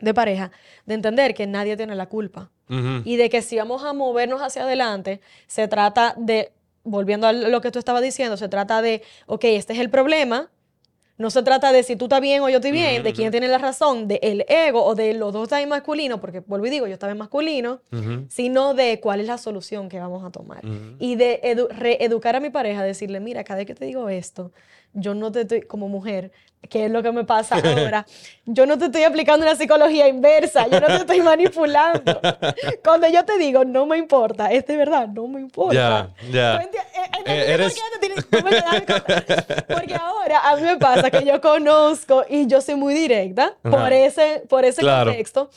Speaker 1: de pareja, de entender que nadie tiene la culpa y de que si vamos a movernos hacia adelante, se trata de, volviendo a lo que tú estabas diciendo, se trata de, ok, este es el problema. No se trata de si tú estás bien o yo estoy bien, de quién tiene la razón, de el ego o de los dos están en masculino, porque vuelvo y digo, yo estaba en masculino, sino de cuál es la solución que vamos a tomar. Y de edu- reeducar a mi pareja, decirle, mira, cada vez que te digo esto, yo no te estoy, como mujer, que es lo que me pasa ahora, yo no te estoy aplicando una psicología inversa, yo no te estoy manipulando. Cuando yo te digo, no me importa, es de verdad, no me importa.
Speaker 2: Ya, ya.
Speaker 1: ¿Tú enti- eh,
Speaker 2: Eh,
Speaker 1: ¿entiendes
Speaker 2: eres-
Speaker 1: qué Porque ahora a mí me pasa que yo conozco y yo soy muy directa por
Speaker 2: Ajá.
Speaker 1: ese, por ese
Speaker 2: Claro.
Speaker 1: contexto.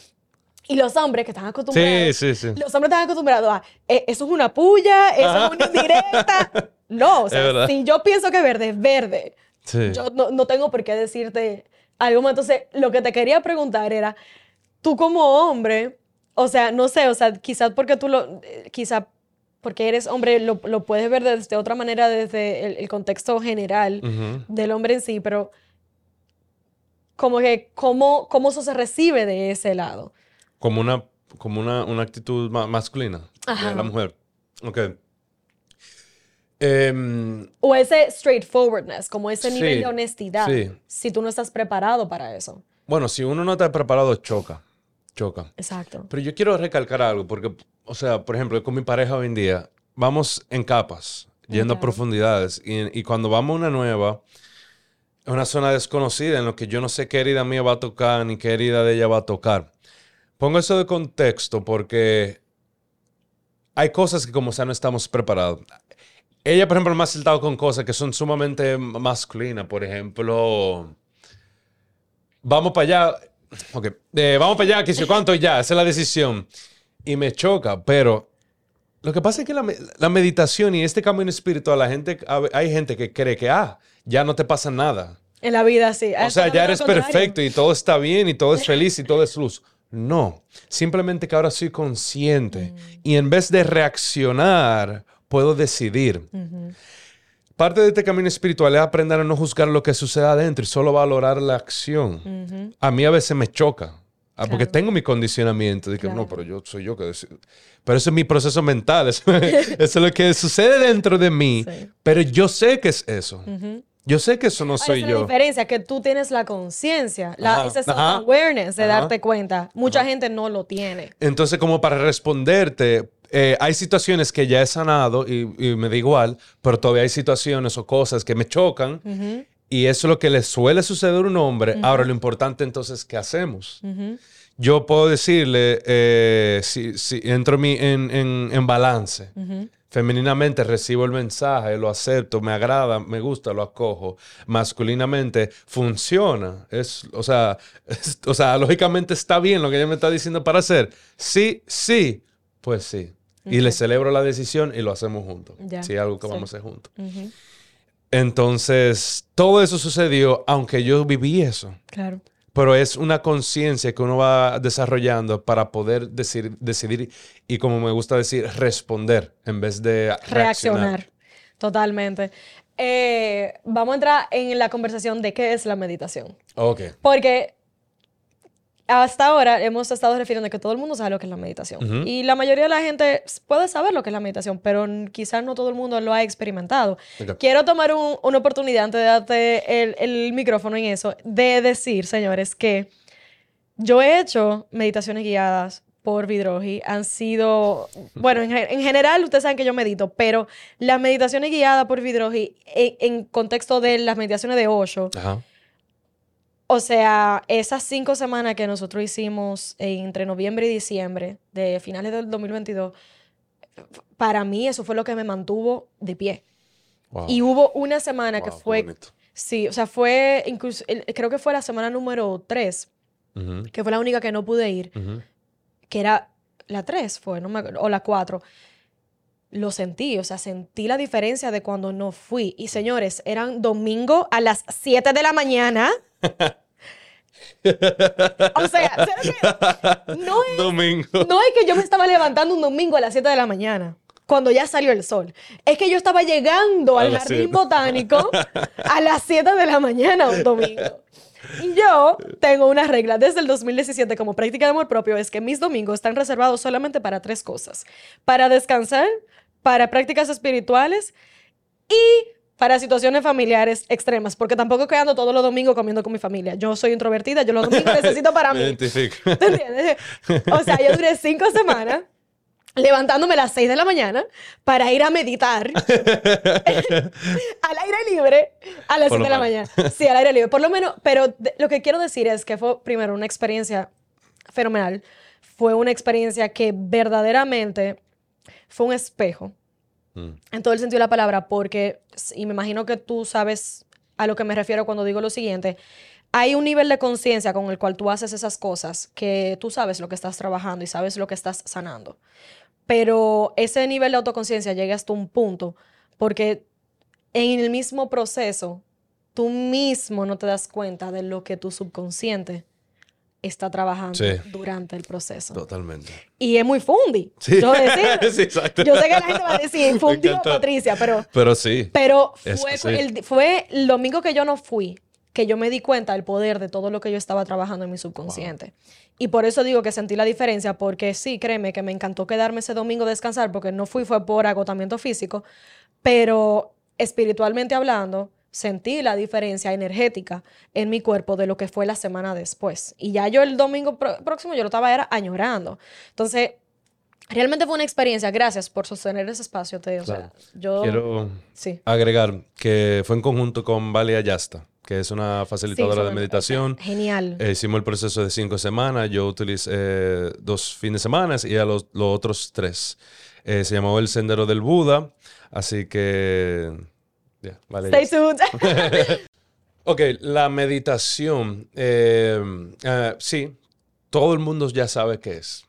Speaker 1: Y los hombres que están acostumbrados
Speaker 2: Sí, sí, sí.
Speaker 1: los hombres están acostumbrados a, "Eh, eso es una puya, eso es una indirecta. No, o sea, si yo pienso que verde es verde,
Speaker 2: Sí.
Speaker 1: yo no, no tengo por qué decirte algo más. Entonces, lo que te quería preguntar era, tú como hombre, o sea, no sé, o sea, quizás porque tú lo, eh, quizás porque eres hombre, lo, lo puedes ver desde otra manera, desde el, el contexto general del hombre en sí, pero como que, ¿cómo, cómo eso se recibe de ese lado?
Speaker 2: Como una, como una, una actitud ma- masculina
Speaker 1: Ajá.
Speaker 2: de la mujer. Ok. Em,
Speaker 1: O ese straightforwardness, como ese nivel
Speaker 2: Sí,
Speaker 1: de honestidad,
Speaker 2: sí.
Speaker 1: si tú no estás preparado para eso.
Speaker 2: bueno, si uno no está preparado, choca. Choca.
Speaker 1: Exacto.
Speaker 2: Pero yo quiero recalcar algo, porque, o sea, por ejemplo, con mi pareja hoy en día, vamos en capas, yendo a
Speaker 1: Ok.
Speaker 2: profundidades. Y, y cuando vamos a una nueva, es una zona desconocida en lo que yo no sé qué herida mía va a tocar ni qué herida de ella va a tocar. Pongo eso de contexto porque hay cosas que como sea no estamos preparados. Ella, por ejemplo, me ha saltado con cosas que son sumamente masculinas. Por ejemplo, vamos para allá. Ok, eh, vamos para allá, que yo cuánto, y ya, esa es la decisión. Y me choca, pero lo que pasa es que la, la meditación y este camino espiritual, la gente, hay gente que cree que, ah, ya no te pasa nada.
Speaker 1: En la vida, sí.
Speaker 2: O sea, ya eres perfecto y todo está bien y todo es feliz y todo es luz. No, simplemente que ahora soy consciente y en vez de reaccionar, puedo decidir. Parte de este camino espiritual es aprender a no juzgar lo que sucede adentro y solo valorar la acción. A mí a veces me choca. ah, Porque tengo mi condicionamiento de que
Speaker 1: Claro.
Speaker 2: no, pero yo soy yo que decido. Pero eso es mi proceso mental. Eso, eso es lo que sucede dentro de mí.
Speaker 1: Sí.
Speaker 2: Pero yo sé que es eso. Yo sé que eso no
Speaker 1: Esa
Speaker 2: soy
Speaker 1: es la
Speaker 2: yo.
Speaker 1: diferencia, que tú tienes la conciencia, la,
Speaker 2: Ajá,
Speaker 1: ese
Speaker 2: ajá.
Speaker 1: self-awareness de
Speaker 2: Ajá.
Speaker 1: darte cuenta. Mucha gente no lo tiene.
Speaker 2: Entonces, como para responderte, eh, hay situaciones que ya he sanado y, y me da igual, pero todavía hay situaciones o cosas que me chocan y eso es lo que le suele suceder a un hombre. Ahora, lo importante entonces, ¿qué hacemos? Yo puedo decirle, eh, si, si entro en, mi- en, en- en balance, femeninamente recibo el mensaje, lo acepto, me agrada, me gusta, lo acojo. Masculinamente funciona. Es, o, sea, es- o sea, lógicamente está bien lo que ella me está diciendo para hacer. Sí, sí, pues sí. Y le celebro la decisión y lo hacemos juntos. Si es algo que
Speaker 1: sí.
Speaker 2: vamos a hacer juntos. Entonces, todo eso sucedió, aunque yo viví eso.
Speaker 1: Claro.
Speaker 2: Pero es una conciencia que uno va desarrollando para poder decir, decidir y, como me gusta decir, responder en vez de reaccionar.
Speaker 1: Reaccionar. Totalmente. Eh, vamos a entrar en la conversación de qué es la meditación.
Speaker 2: Ok.
Speaker 1: Porque hasta ahora hemos estado refiriendo a que todo el mundo sabe lo que es la meditación. Y la mayoría de la gente puede saber lo que es la meditación, pero quizás no todo el mundo lo ha experimentado. Quiero tomar una oportunidad antes de darte el, el micrófono en eso, de decir, señores, que yo he hecho meditaciones guiadas por Vidroji han sido, bueno, en, general ustedes saben que yo medito, pero las meditaciones guiadas por Vidroji en, en contexto de las meditaciones de Osho, o sea, esas cinco semanas que nosotros hicimos entre noviembre y diciembre de finales del 2022, para mí eso fue lo que me mantuvo de pie. Y hubo una semana que fue... Sí, o sea, fue incluso, creo que fue la semana número tres, que fue la única que no pude ir que era la 3, fue, no me, o la 4, lo sentí, o sea, sentí la diferencia de cuando no fui. Y señores, eran domingo a las 7 de la mañana. O sea, no es, domingo. no es que yo me estaba levantando un domingo a las 7 de la mañana cuando ya salió el sol. Es que yo estaba llegando al jardín botánico a las 7 de la mañana un domingo. Y yo tengo una regla desde el 2017 como práctica de amor propio, es que mis domingos están reservados solamente para tres cosas. Para descansar, para prácticas espirituales y para situaciones familiares extremas, porque tampoco quedando todos los domingos comiendo con mi familia. Yo soy introvertida, yo los domingos necesito para mí. ¿Te entiendes? O sea, yo duré cinco semanas levantándome a las 6 de la mañana para ir a meditar al aire libre a las 6 de la mañana. Sí, al aire libre. Por lo menos, pero lo que quiero decir es que fue primero una experiencia fenomenal. Fue una experiencia que verdaderamente fue un espejo. Mm. En todo el sentido de la palabra, porque, y me imagino que tú sabes a lo que me refiero cuando digo lo siguiente, hay un nivel de conciencia con el cual tú haces esas cosas que tú sabes lo que estás trabajando y sabes lo que estás sanando. Pero ese nivel de autoconciencia llega hasta un punto porque en el mismo proceso tú mismo no te das cuenta de lo que tu subconsciente está trabajando durante el proceso.
Speaker 2: Totalmente.
Speaker 1: Y es muy fundi. Sí. Yo, sí, exacto. yo sé que la gente va a decir fundi Patricia, pero...
Speaker 2: Pero sí.
Speaker 1: Pero fue, el, fue el domingo que yo no fui que yo me di cuenta del poder de todo lo que yo estaba trabajando en mi subconsciente. Y por eso digo que sentí la diferencia, porque sí, créeme que me encantó quedarme ese domingo a descansar, porque no fui fue por agotamiento físico, pero espiritualmente hablando, sentí la diferencia energética en mi cuerpo de lo que fue la semana después. Y ya yo el domingo próximo yo lo estaba era añorando. Entonces, realmente fue una experiencia. Gracias por sostener ese espacio, te yo
Speaker 2: quiero agregar que fue en conjunto con Vale Ayasta que es una facilitadora de meditación.
Speaker 1: Genial.
Speaker 2: Eh, hicimos el proceso de cinco semanas. Yo utilicé eh, dos fines de semana y a los, otros tres. Eh, se llamó El Sendero del Buda. Así que. Vale,
Speaker 1: Stay tuned.
Speaker 2: ok, la meditación. sí, todo el mundo ya sabe qué es.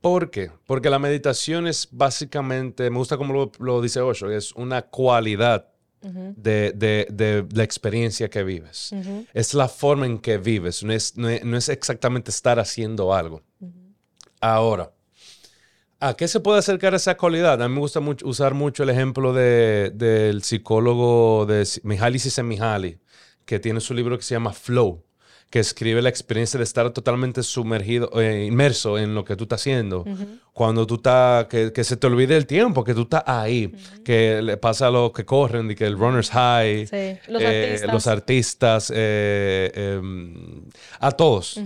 Speaker 2: ¿Por qué? Porque la meditación es básicamente, me gusta como lo, lo dice Osho, es una cualidad de, la experiencia que vives. Es la forma en que vives, no es, no es, exactamente estar haciendo algo. Ahora, ¿a qué se puede acercar esa cualidad? A mí me gusta mucho, usar mucho el ejemplo del psicólogo de Mihaly Csikszentmihalyi, que tiene su libro que se llama Flow que escribe la experiencia de estar totalmente sumergido, eh, inmerso en lo que tú estás haciendo. Cuando tú estás, que, se te olvide el tiempo, que tú estás ahí, que le pasa a los que corren, y que el runner's high,
Speaker 1: los eh, artistas,
Speaker 2: los artistas eh, em, a todos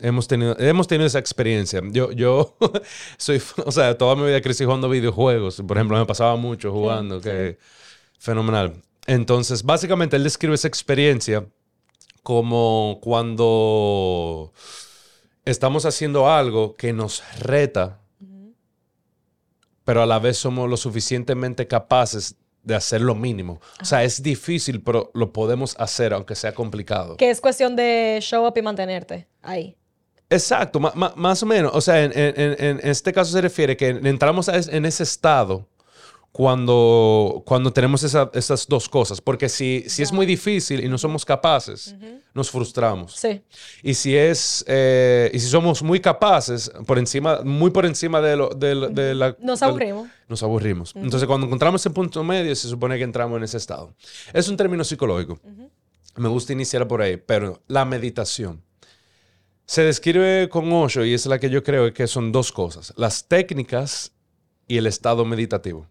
Speaker 2: hemos tenido hemos tenido esa experiencia. Yo yo soy, o sea, toda mi vida crecí jugando videojuegos. Por ejemplo, me pasaba mucho jugando, que fenomenal. Entonces, básicamente él describe esa experiencia como cuando estamos haciendo algo que nos reta, pero a la vez somos lo suficientemente capaces de hacer lo mínimo. O sea, es difícil, pero lo podemos hacer, aunque sea complicado.
Speaker 1: Que es cuestión de show up y mantenerte ahí.
Speaker 2: Exacto, más o menos. O sea, en, este caso se refiere que entramos en ese estado cuando, cuando tenemos esas dos cosas. Porque si, si es muy difícil y no somos capaces, nos frustramos.
Speaker 1: Sí.
Speaker 2: Y si es eh, y si somos muy capaces, por encima, muy por encima de, lo, de, la...
Speaker 1: Nos aburrimos.
Speaker 2: nos aburrimos. Entonces, cuando encontramos ese punto medio, se supone que entramos en ese estado. Es un término psicológico. Me gusta iniciar por ahí, pero la meditación. Se describe con ocho y es la que yo creo que son dos cosas. Las técnicas y el estado meditativo,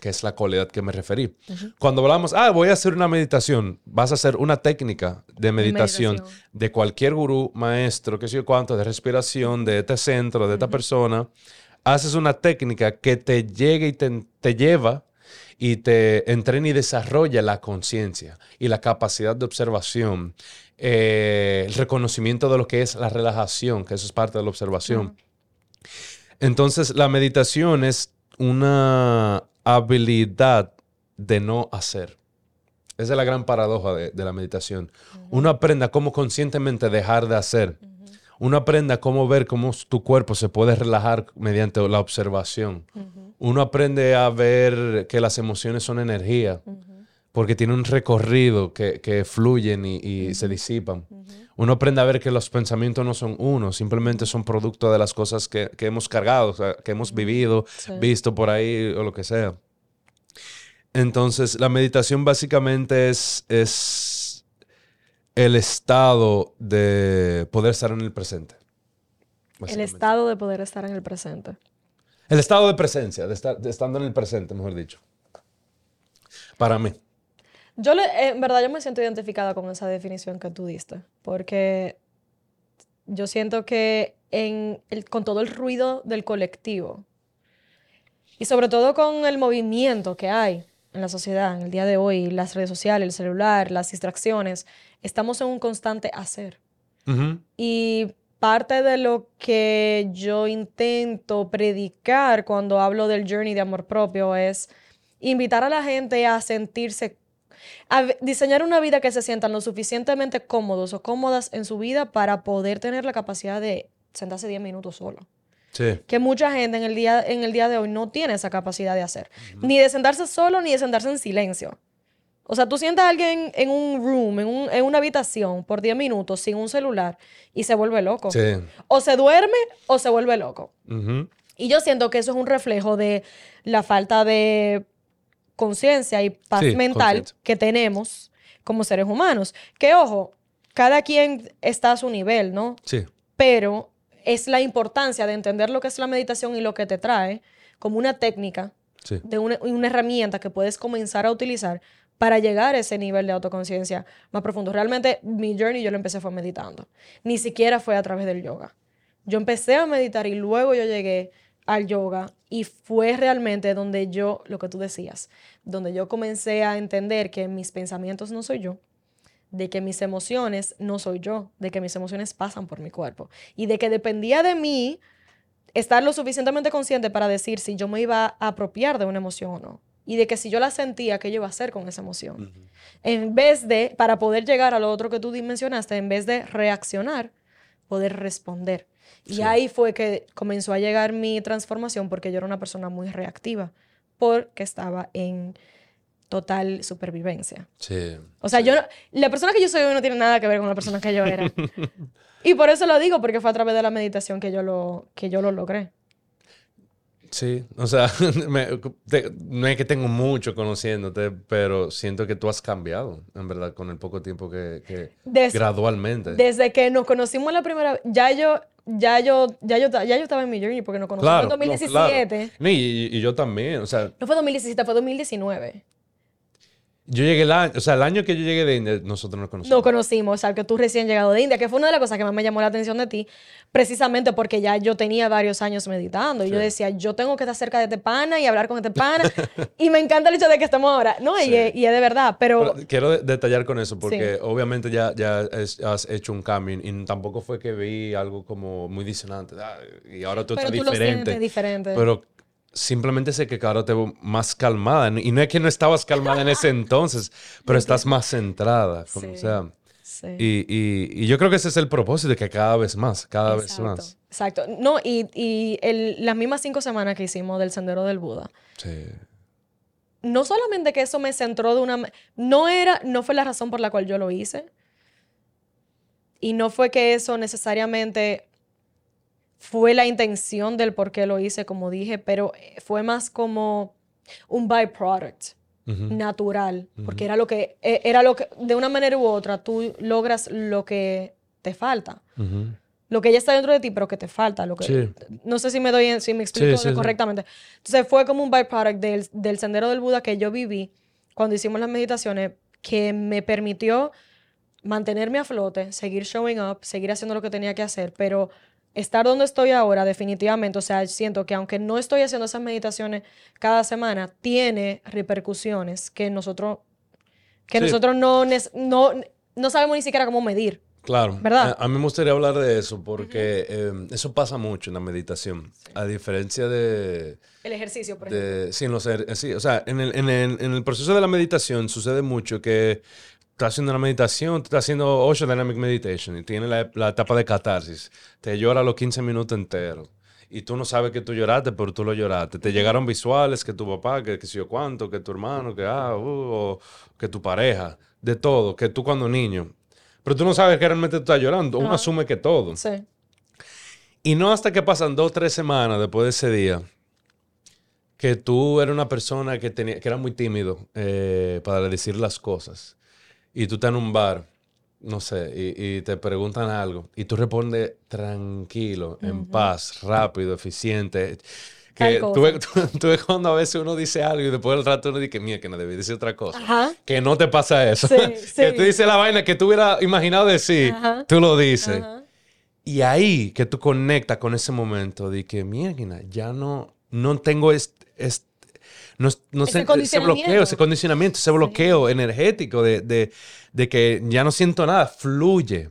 Speaker 2: que es la cualidad que me referí. Cuando hablamos, ah, voy a hacer una meditación, vas a hacer una técnica de meditación,
Speaker 1: meditación.
Speaker 2: de cualquier gurú, maestro, qué sé yo cuánto, de respiración, de este centro, de esta persona. Haces una técnica que te llegue y te, te lleva y te entrena y desarrolla la conciencia y la capacidad de observación, eh, el reconocimiento de lo que es la relajación, que eso es parte de la observación. Entonces, la meditación es una habilidad de no hacer. Esa es la gran paradoja de, de la meditación. Uno aprende a cómo conscientemente dejar de hacer. Uno aprende a cómo ver cómo tu cuerpo se puede relajar mediante la observación. Uno aprende a ver que las emociones son energía, porque tienen un recorrido que, que fluyen y, y se disipan. Uno aprende a ver que los pensamientos no son uno, simplemente son producto de las cosas que, que hemos cargado, o sea, que hemos vivido,
Speaker 1: Sí.
Speaker 2: visto por ahí o lo que sea. Entonces, la meditación básicamente es, es el estado de poder estar en el presente.
Speaker 1: El estado de poder estar en el presente.
Speaker 2: El estado de presencia, de, estar, de estando en el presente, mejor dicho. Para mí.
Speaker 1: Yo, le- eh, en verdad, yo me siento identificada con esa definición que tú diste, porque yo siento que en el- con todo el ruido del colectivo y sobre todo con el movimiento que hay en la sociedad en el día de hoy, las redes sociales, el celular, las distracciones, estamos en un constante hacer. Y parte de lo que yo intento predicar cuando hablo del journey de amor propio es invitar a la gente a sentirse, a diseñar una vida que se sientan lo suficientemente cómodos o cómodas en su vida para poder tener la capacidad de sentarse 10 minutos solo.
Speaker 2: Sí.
Speaker 1: Que mucha gente en el día, en el día de hoy no tiene esa capacidad de hacer. Ni de sentarse solo, ni de sentarse en silencio. O sea, tú sientas a alguien en un room, en, un- en una habitación, por 10 minutos, sin un celular, y se vuelve loco.
Speaker 2: Sí.
Speaker 1: O se duerme o se vuelve loco. Y yo siento que eso es un reflejo de la falta de conciencia y paz
Speaker 2: Sí,
Speaker 1: mental que tenemos como seres humanos. Que ojo, cada quien está a su nivel, ¿no?
Speaker 2: Sí.
Speaker 1: Pero es la importancia de entender lo que es la meditación y lo que te trae como una técnica,
Speaker 2: Sí.
Speaker 1: de una, una herramienta que puedes comenzar a utilizar para llegar a ese nivel de autoconciencia más profundo. Realmente mi journey yo lo empecé fue meditando. Ni siquiera fue a través del yoga. Yo empecé a meditar y luego yo llegué al yoga y fue realmente donde yo, lo que tú decías, donde yo comencé a entender que mis pensamientos no soy yo, de que mis emociones no soy yo, de que mis emociones pasan por mi cuerpo y de que dependía de mí estar lo suficientemente consciente para decir si yo me iba a apropiar de una emoción o no. Y de que si yo la sentía, ¿qué yo iba a hacer con esa emoción? En vez de, para poder llegar a lo otro que tú mencionaste, en vez de reaccionar, poder responder. Y
Speaker 2: Sí.
Speaker 1: ahí fue que comenzó a llegar mi transformación porque yo era una persona muy reactiva, porque estaba en total supervivencia.
Speaker 2: Sí.
Speaker 1: O sea, yo no- la persona que yo soy hoy no tiene nada que ver con la persona que yo era. y por eso lo digo, porque fue a través de la meditación que yo lo, que yo lo logré.
Speaker 2: Sí, o sea, me- te- no es que tengo mucho conociéndote, pero siento que tú has cambiado, en verdad, con el poco tiempo que, que
Speaker 1: Des-
Speaker 2: gradualmente.
Speaker 1: Desde que nos conocimos la primera vez, ya yo, ya yo, ya yo, ya yo estaba en mi journey porque nos conocimos
Speaker 2: claro,
Speaker 1: en
Speaker 2: no,
Speaker 1: 2017.
Speaker 2: claro. No, y, y yo también, o sea,
Speaker 1: No fue 2017, fue 2019.
Speaker 2: Yo llegué el año, o sea, el año que yo llegué de India, nosotros nos conocimos.
Speaker 1: Nos conocimos, o sea, que tú recién llegado de India, que fue una de las cosas que más me llamó la atención de ti, precisamente porque ya yo tenía varios años meditando. Y yo
Speaker 2: Sí.
Speaker 1: decía, yo tengo que estar cerca de este pana y hablar con este pana. y me encanta el hecho de que estemos ahora. No, y,
Speaker 2: Sí.
Speaker 1: es, y es de verdad, pero,
Speaker 2: Pero quiero de- detallar con eso porque
Speaker 1: Sí.
Speaker 2: obviamente ya, ya es- has hecho un cambio y tampoco fue que vi algo como muy disonante ah, y ahora tú
Speaker 1: pero
Speaker 2: estás
Speaker 1: tú lo
Speaker 2: diferente.
Speaker 1: sientes diferente.
Speaker 2: Pero simplemente sé que ahora te veo más calmada. Y no es que no estabas calmada en ese entonces, pero estás más centrada. Como
Speaker 1: Sí.
Speaker 2: sea.
Speaker 1: Sí.
Speaker 2: Y, y- y yo creo que ese es el propósito, que cada vez más, cada vez
Speaker 1: Exacto,
Speaker 2: más.
Speaker 1: Exacto. No, y, y el- las mismas cinco semanas que hicimos del Sendero del Buda,
Speaker 2: Sí.
Speaker 1: no solamente que eso me centró de una... No era, no fue la razón por la cual yo lo hice. Y no fue que eso necesariamente fue la intención del por qué lo hice, como dije, pero eh, fue más como un byproduct natural, porque era lo que, eh, era lo que, de una manera u otra, tú logras lo que te falta.
Speaker 2: Ujú.
Speaker 1: ¿Me lo que ya está dentro de ti, pero que te falta. Lo que,
Speaker 2: Sí.
Speaker 1: No sé si me doy, si me explico
Speaker 2: sí.
Speaker 1: correctamente. Entonces fue como un byproduct del, del sendero del Buda que yo viví cuando hicimos las meditaciones que me permitió mantenerme a flote, seguir showing up, seguir haciendo lo que tenía que hacer, pero estar donde estoy ahora definitivamente, o sea, siento que aunque no estoy haciendo esas meditaciones cada semana, tiene repercusiones que nosotros que
Speaker 2: Sí.
Speaker 1: nosotros no, no no sabemos ni siquiera cómo medir.
Speaker 2: Claro.
Speaker 1: ¿Verdad?
Speaker 2: A, a mí me gustaría hablar de eso porque eh, eso pasa mucho en la meditación. A diferencia de...
Speaker 1: El ejercicio, por ejemplo.
Speaker 2: de sí, en los er- sí, o sea, en el, en, el, en el proceso de la meditación sucede mucho que estás haciendo una meditación, estás haciendo Osho Dynamic Meditation y tiene la, la etapa de catarsis. Te llora los 15 minutos enteros. Y tú no sabes que tú lloraste, pero tú lo lloraste. Te llegaron visuales que tu papá, que, si yo cuánto, que tu hermano, que ah, uh, o que tu pareja, de todo, que tú cuando niño. Pero tú no sabes que realmente tú estás llorando. Uno asume que todo.
Speaker 1: Sí.
Speaker 2: Y no hasta que pasan dos o tres semanas después de ese día que tú eres una persona que, tenía, que era muy tímido eh, para decir las cosas. Y tú estás en un bar, no sé, y, y te preguntan algo. Y tú respondes tranquilo, en paz, rápido, eficiente. Que tú, ves- tú- tú ves cuando a veces uno dice algo y después del rato uno dice, mira, que no debí decir otra cosa.
Speaker 1: Ajá.
Speaker 2: Que no te pasa eso.
Speaker 1: Sí,
Speaker 2: que
Speaker 1: sí.
Speaker 2: tú dices la vaina que tú hubieras imaginado decir,
Speaker 1: Ajá.
Speaker 2: tú lo dices.
Speaker 1: Ajá.
Speaker 2: Y ahí que tú conectas con ese momento de que, mierda, ya no, no tengo este, este- no, no
Speaker 1: Ese
Speaker 2: sé, ese bloqueo, ese condicionamiento, ese bloqueo energético de, de- de que ya no siento nada, fluye.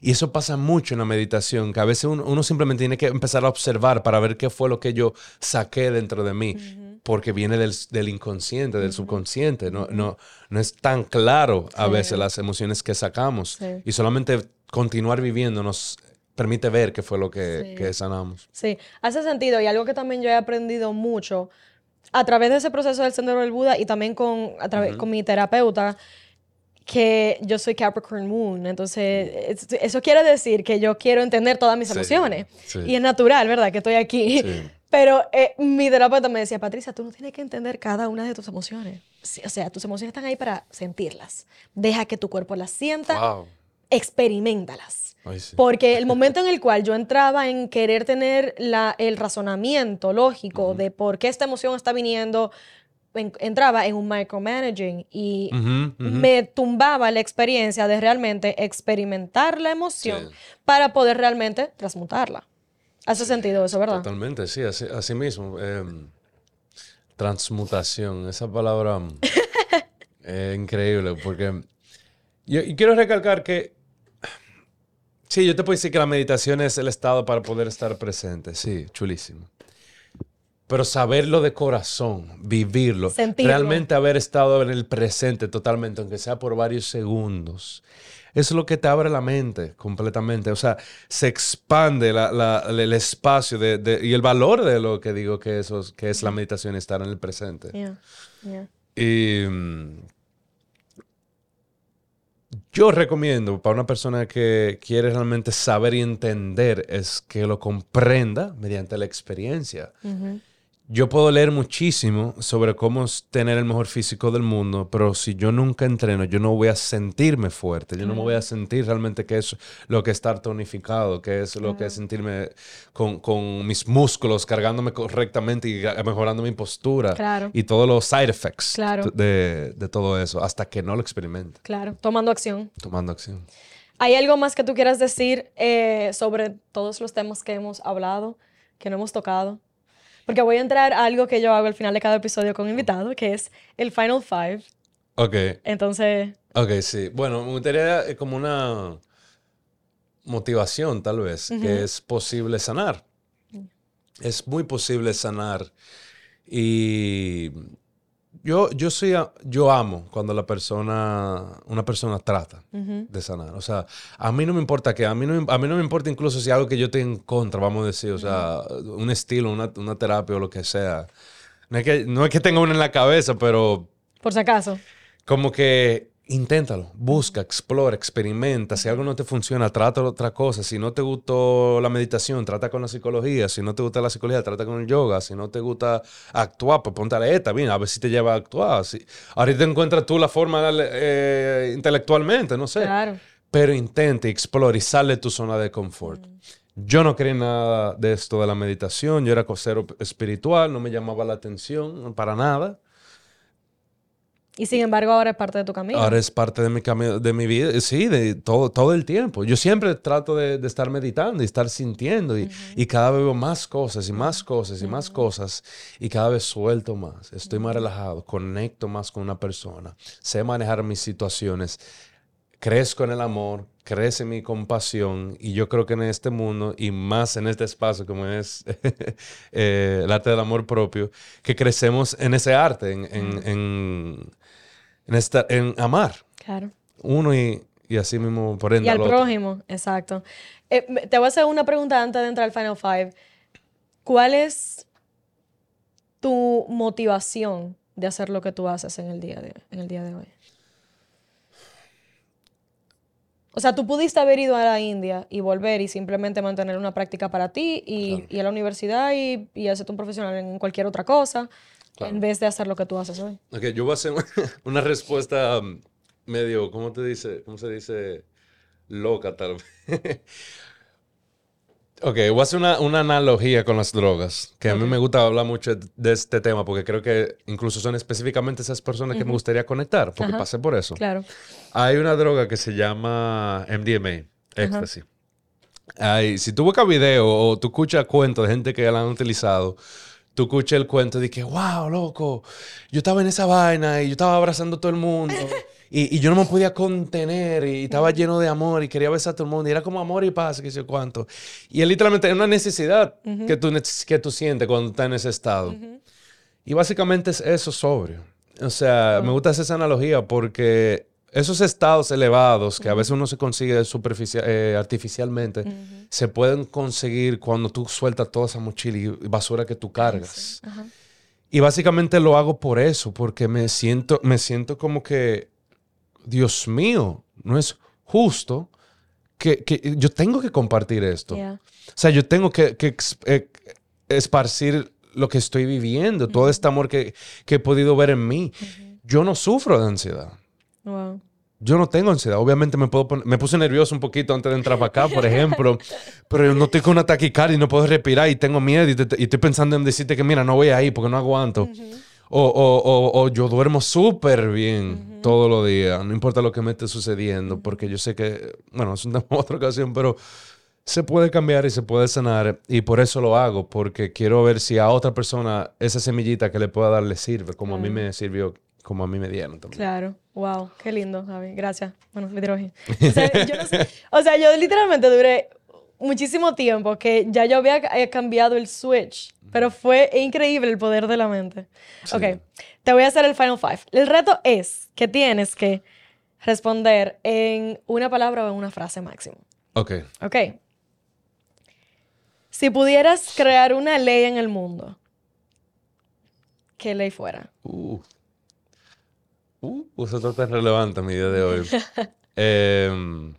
Speaker 2: Y eso pasa mucho en la meditación, que a veces uno, uno simplemente tiene que empezar a observar para ver qué fue lo que yo saqué dentro de mí, porque viene del, del inconsciente, del subconsciente. No, no, no es tan claro a
Speaker 1: Sí.
Speaker 2: veces las emociones que sacamos.
Speaker 1: Sí.
Speaker 2: Y solamente continuar viviendo nos permite ver qué fue lo que, que sanamos.
Speaker 1: Sí, hace sentido y algo que también yo he aprendido mucho a través de ese proceso del sendero del Buda y también con, a través, con mi terapeuta, que yo soy Capricorn Moon, entonces es- eso quiere decir que yo quiero entender todas mis
Speaker 2: Sí,
Speaker 1: emociones
Speaker 2: sí.
Speaker 1: y es natural, ¿verdad? Que estoy aquí.
Speaker 2: Sí.
Speaker 1: Pero eh, mi terapeuta me decía, Patricia, tú no tienes que entender cada una de tus emociones. O sea, tus emociones están ahí para sentirlas. Deja que tu cuerpo las sienta,
Speaker 2: Wow.
Speaker 1: experimentalas.
Speaker 2: Ay, sí.
Speaker 1: Porque el momento en el cual yo entraba en querer tener la, el razonamiento lógico de por qué esta emoción está viniendo, en- entraba en un micromanaging y
Speaker 2: Ujú, ujú.
Speaker 1: me tumbaba la experiencia de realmente experimentar la emoción
Speaker 2: Sí.
Speaker 1: para poder realmente transmutarla. Hace sentido eso, ¿verdad?
Speaker 2: Totalmente, sí, así, así mismo. Em, transmutación, esa palabra es increíble porque yo y quiero recalcar que sí, yo te puedo decir que la meditación es el estado para poder estar presente, sí, chulísimo. Pero saberlo de corazón, vivirlo,
Speaker 1: Sentirlo.
Speaker 2: realmente haber estado en el presente totalmente, aunque sea por varios segundos, eso es lo que te abre la mente completamente. O sea, se expande la- la- el espacio de, de- y el valor de lo que digo que, eso, es- que es la meditación, estar en el presente.
Speaker 1: Yeah, yeah.
Speaker 2: Y mm, yo recomiendo para una persona que quiere realmente saber y entender es que lo comprenda mediante la experiencia.
Speaker 1: Ujú.
Speaker 2: Yo puedo leer muchísimo sobre cómo tener el mejor físico del mundo, pero si yo nunca entreno, yo no voy a sentirme fuerte, yo no me voy a sentir realmente que es lo que es estar tonificado, que es lo que es sentirme con, con mis músculos cargándome correctamente y mejorando mi postura
Speaker 1: Claro.
Speaker 2: y todos los side effects
Speaker 1: Claro.
Speaker 2: de, de todo eso, hasta que no lo experimente,
Speaker 1: Claro, tomando acción.
Speaker 2: tomando acción.
Speaker 1: ¿Hay algo más que tú quieras decir eh, sobre todos los temas que hemos hablado, que no hemos tocado? Porque voy a entrar a algo que yo hago al final de cada episodio con invitado, que es el Final Five.
Speaker 2: Ok,
Speaker 1: Entonces,
Speaker 2: ok, sí. Bueno, me gustaría eh, como una motivación tal vez, que es posible sanar. Es muy posible sanar. Y yo, yo soy, yo amo cuando la persona, una persona trata de sanar. O sea, a mí no me importa que, a mí no, me- a mí no me importa incluso si algo que yo estoy en contra, vamos a decir, o sea, un estilo, una, una terapia o lo que sea. No es que, no es que tenga uno en la cabeza, pero
Speaker 1: por si acaso.
Speaker 2: como que inténtalo, busca, explora, experimenta. Si algo no te funciona, trata otra cosa. Si no te gustó la meditación, trata con la psicología. Si no te gusta la psicología, trata con el yoga. Si no te gusta actuar, pues ponte a leer también, a ver si te lleva a actuar. Si, ahorita encuentras tú la forma eh, intelectualmente, no sé.
Speaker 1: Claro.
Speaker 2: pero intenta, explora y sale de tu zona de confort. Yo no quería nada de esto de la meditación, yo era cosero espiritual, no me llamaba la atención para nada.
Speaker 1: Y sin embargo, ahora es parte de tu camino.
Speaker 2: Ahora es parte de mi camino, de mi vida, sí, de todo, todo el tiempo. Yo siempre trato de, estar meditando y estar sintiendo y, y, cada vez veo más cosas y más cosas y más cosas y cada vez suelto más. Estoy más relajado, conecto más con una persona, sé manejar mis situaciones, crezco en el amor, crece mi compasión y yo creo que en este mundo y más en este espacio como es eh, el arte del amor propio, que crecemos en ese arte, en en, esta, en amar.
Speaker 1: Claro.
Speaker 2: Uno y, y así mismo por ende.
Speaker 1: Y al, prójimo, exacto. Eh, te voy a hacer una pregunta antes de entrar al Final Five. ¿Cuál es tu motivación de hacer lo que tú haces en el día de, en el día de hoy? O sea, tú pudiste haber ido a la India y volver y simplemente mantener una práctica para ti y, y a la universidad y, y hacerte un profesional en cualquier otra cosa en vez de hacer lo que tú haces hoy.
Speaker 2: Ok, yo voy a hacer una respuesta um, medio, ¿cómo te dice? ¿Cómo se dice? Loca, tal vez. ok, voy a hacer una, una, analogía con las drogas, que a mí me gusta hablar mucho de este tema, porque creo que incluso son específicamente esas personas que me gustaría conectar, porque pasé por eso.
Speaker 1: Claro.
Speaker 2: Hay una droga que se llama MDMA, éxtasis. si tú buscas video o tú escuchas cuentos de gente que la han utilizado, tú escuchas el cuento de que, wow, loco, yo estaba en esa vaina y yo estaba abrazando a todo el mundo y, y, yo no me podía contener y estaba lleno de amor y quería besar a todo el mundo y era como amor y paz, que sé cuánto. Y es literalmente una necesidad que, tú, que tú sientes cuando estás en ese estado. Y básicamente es eso sobrio. O sea, me gusta hacer esa analogía porque esos estados elevados que a veces uno se consigue superficial, eh, artificialmente, se pueden conseguir cuando tú sueltas toda esa mochila y basura que tú cargas. Y básicamente lo hago por eso, porque me siento, me siento como que, Dios mío, no es justo que, yo tengo que compartir esto. O sea, yo tengo que, eh, esparcir lo que estoy viviendo, todo este amor que, he podido ver en mí. Yo no sufro de ansiedad. Yo no tengo ansiedad. Obviamente me, puedo me puse nervioso un poquito antes de entrar para acá, por ejemplo. pero yo no con una taquicardia y no puedo respirar y tengo miedo y, estoy pensando en decirte que, mira, no voy ahí porque no aguanto. o, yo duermo súper bien todos los días. No importa lo que me esté sucediendo. Porque yo sé que, bueno, es una otra ocasión, pero se puede cambiar y se puede sanar. Y por eso lo hago. Porque quiero ver si a otra persona esa semillita que le pueda dar le sirve. Como a mí me sirvió como a mí me dieron también.
Speaker 1: Claro, wow, qué lindo, Javi, gracias. Bueno, me O sea, yo no sé, o sea, yo literalmente duré muchísimo tiempo que ya yo había eh, cambiado el switch, pero fue increíble el poder de la mente. Ok, te voy a hacer el final five. El reto es que tienes que responder en una palabra o en una frase máximo.
Speaker 2: Ok.
Speaker 1: Ok. Si pudieras crear una ley en el mundo, ¿qué ley fuera?
Speaker 2: Uh. Uh, eso está relevante a mi día de hoy. Em,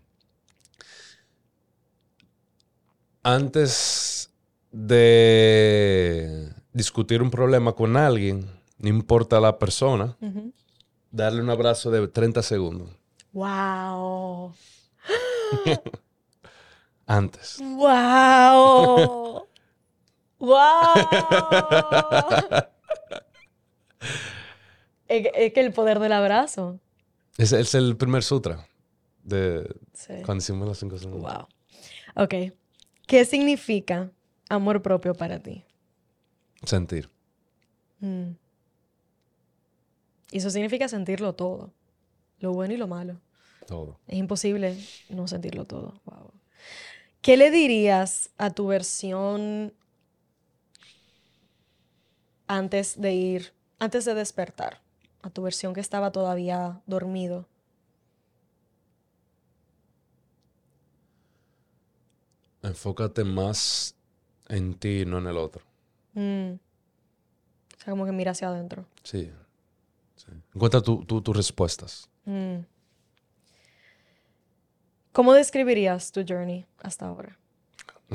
Speaker 2: antes de discutir un problema con alguien, no importa la persona, darle un abrazo de 30 segundos.
Speaker 1: ¡Wow!
Speaker 2: antes.
Speaker 1: ¡Wow! ¡Wow! Es, que el poder del abrazo.
Speaker 2: Es, es el primer sutra de cuando hicimos las cinco segundos.
Speaker 1: Wow. Ok. ¿Qué significa amor propio para ti?
Speaker 2: Sentir.
Speaker 1: Mm. Y eso significa sentirlo todo. Lo bueno y lo malo.
Speaker 2: Todo.
Speaker 1: Es imposible no sentirlo todo. Wow. ¿Qué le dirías a tu versión antes de ir, antes de despertar? A tu versión que estaba todavía dormido?
Speaker 2: Enfócate más en ti, no en el otro.
Speaker 1: Mm. O sea, como que mira hacia adentro.
Speaker 2: Sí. Encuentra tus respuestas.
Speaker 1: Mm. ¿Cómo describirías tu journey hasta ahora?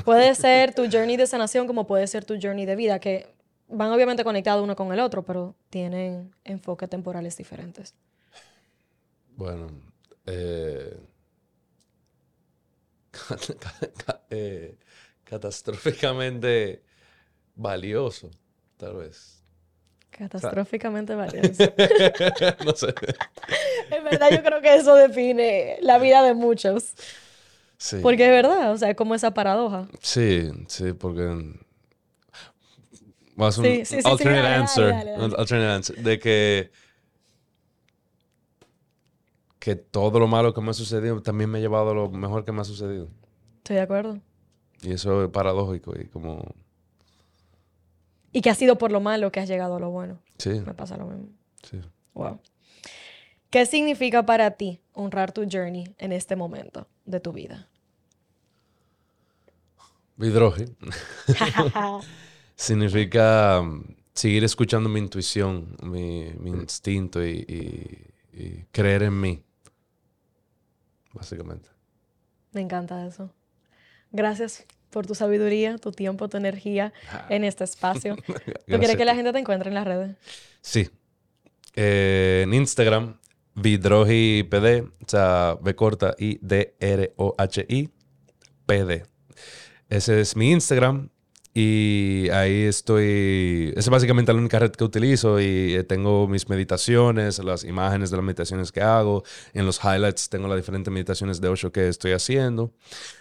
Speaker 1: Puede ser tu journey de sanación como puede ser tu journey de vida, que van obviamente conectados uno con el otro, pero tienen enfoques temporales diferentes.
Speaker 2: Bueno, eh, eh, catastróficamente valioso, tal vez.
Speaker 1: Catastróficamente valioso.
Speaker 2: no sé.
Speaker 1: en verdad yo creo que eso define la vida de muchos.
Speaker 2: Sí.
Speaker 1: Porque es verdad, o sea, es como esa paradoja.
Speaker 2: Sí, sí, porque... Vas un
Speaker 1: Sí, sí, sí,
Speaker 2: alternate
Speaker 1: dale,
Speaker 2: answer.
Speaker 1: dale, dale.
Speaker 2: un alternate answer. De que... Que todo lo malo que me ha sucedido también me ha llevado a lo mejor que me ha sucedido.
Speaker 1: Estoy de acuerdo.
Speaker 2: Y eso es paradójico y como...
Speaker 1: Y que ha sido por lo malo que has llegado a lo bueno.
Speaker 2: Sí,
Speaker 1: Me pasa lo mismo.
Speaker 2: sí.
Speaker 1: Wow. ¿Qué significa para ti honrar tu journey en este momento de tu vida?
Speaker 2: Vidroje significa um, seguir escuchando mi intuición, mi, mi instinto y, y- y creer en mí. Básicamente.
Speaker 1: Me encanta eso. Gracias por tu sabiduría, tu tiempo, tu energía en este espacio. ¿Tú quieres que la gente te encuentre en las redes?
Speaker 2: Sí. Eh, en Instagram, Vidroji PD, o sea, B corta I D R O H I PD. Ese es mi Instagram y ahí estoy. Es básicamente la única red que utilizo y eh, tengo mis meditaciones, las imágenes de las meditaciones que hago. En los highlights tengo las diferentes meditaciones de Osho que estoy haciendo.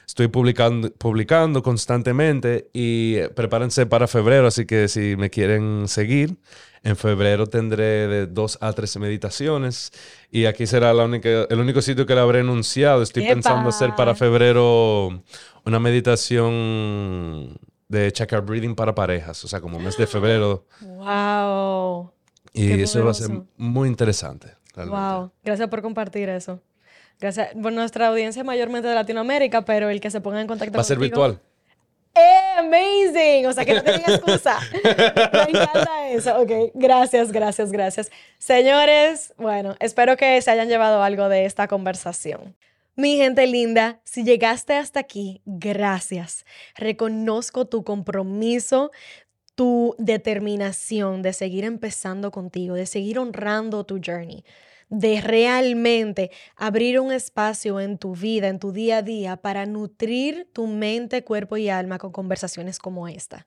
Speaker 2: Estoy publicando, publicando constantemente y eh, prepárense para febrero, así que si me quieren seguir, en febrero tendré de dos a tres meditaciones y aquí será la única, el único sitio que le habré anunciado. Estoy pensando hacer para
Speaker 1: ¡Epa!
Speaker 2: febrero una meditación de chakra breathing para parejas, o sea, como mes de febrero.
Speaker 1: ¡Wow!
Speaker 2: Y
Speaker 1: Qué
Speaker 2: eso va a ser
Speaker 1: poderoso.
Speaker 2: muy interesante. realmente.
Speaker 1: ¡Wow! Gracias por compartir eso. Gracias. Bueno, nuestra audiencia es mayormente de Latinoamérica, pero el que se ponga en contacto
Speaker 2: Va a ser
Speaker 1: contigo-
Speaker 2: virtual.
Speaker 1: ¡Eh, amazing! O sea, que no tienen excusa. Me encanta eso. Ok, gracias, gracias, gracias. Señores, bueno, espero que se hayan llevado algo de esta conversación. Mi gente linda, si llegaste hasta aquí, gracias. Reconozco tu compromiso, tu determinación de seguir empezando contigo, de seguir honrando tu journey, de realmente abrir un espacio en tu vida, en tu día a día, para nutrir tu mente, cuerpo y alma con conversaciones como esta.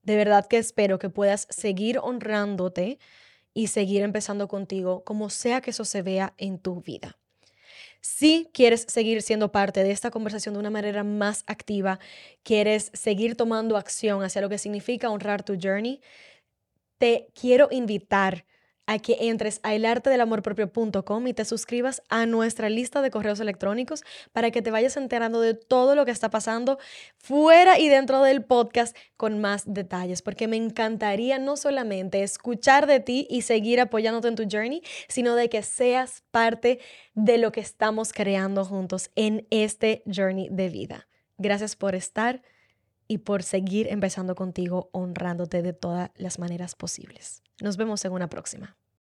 Speaker 1: De verdad que espero que puedas seguir honrándote y seguir empezando contigo, como sea que eso se vea en tu vida. Si quieres seguir siendo parte de esta conversación de una manera más activa, quieres seguir tomando acción hacia lo que significa honrar tu journey, te quiero invitar a que entres a elartedelamorpropio.com y te suscribas a nuestra lista de correos electrónicos para que te vayas enterando de todo lo que está pasando fuera y dentro del podcast con más detalles, porque me encantaría no solamente escuchar de ti y seguir apoyándote en tu journey, sino de que seas parte de lo que estamos creando juntos en este journey de vida. Gracias por estar y por seguir empezando contigo honrándote de todas las maneras posibles. Nos vemos en una próxima.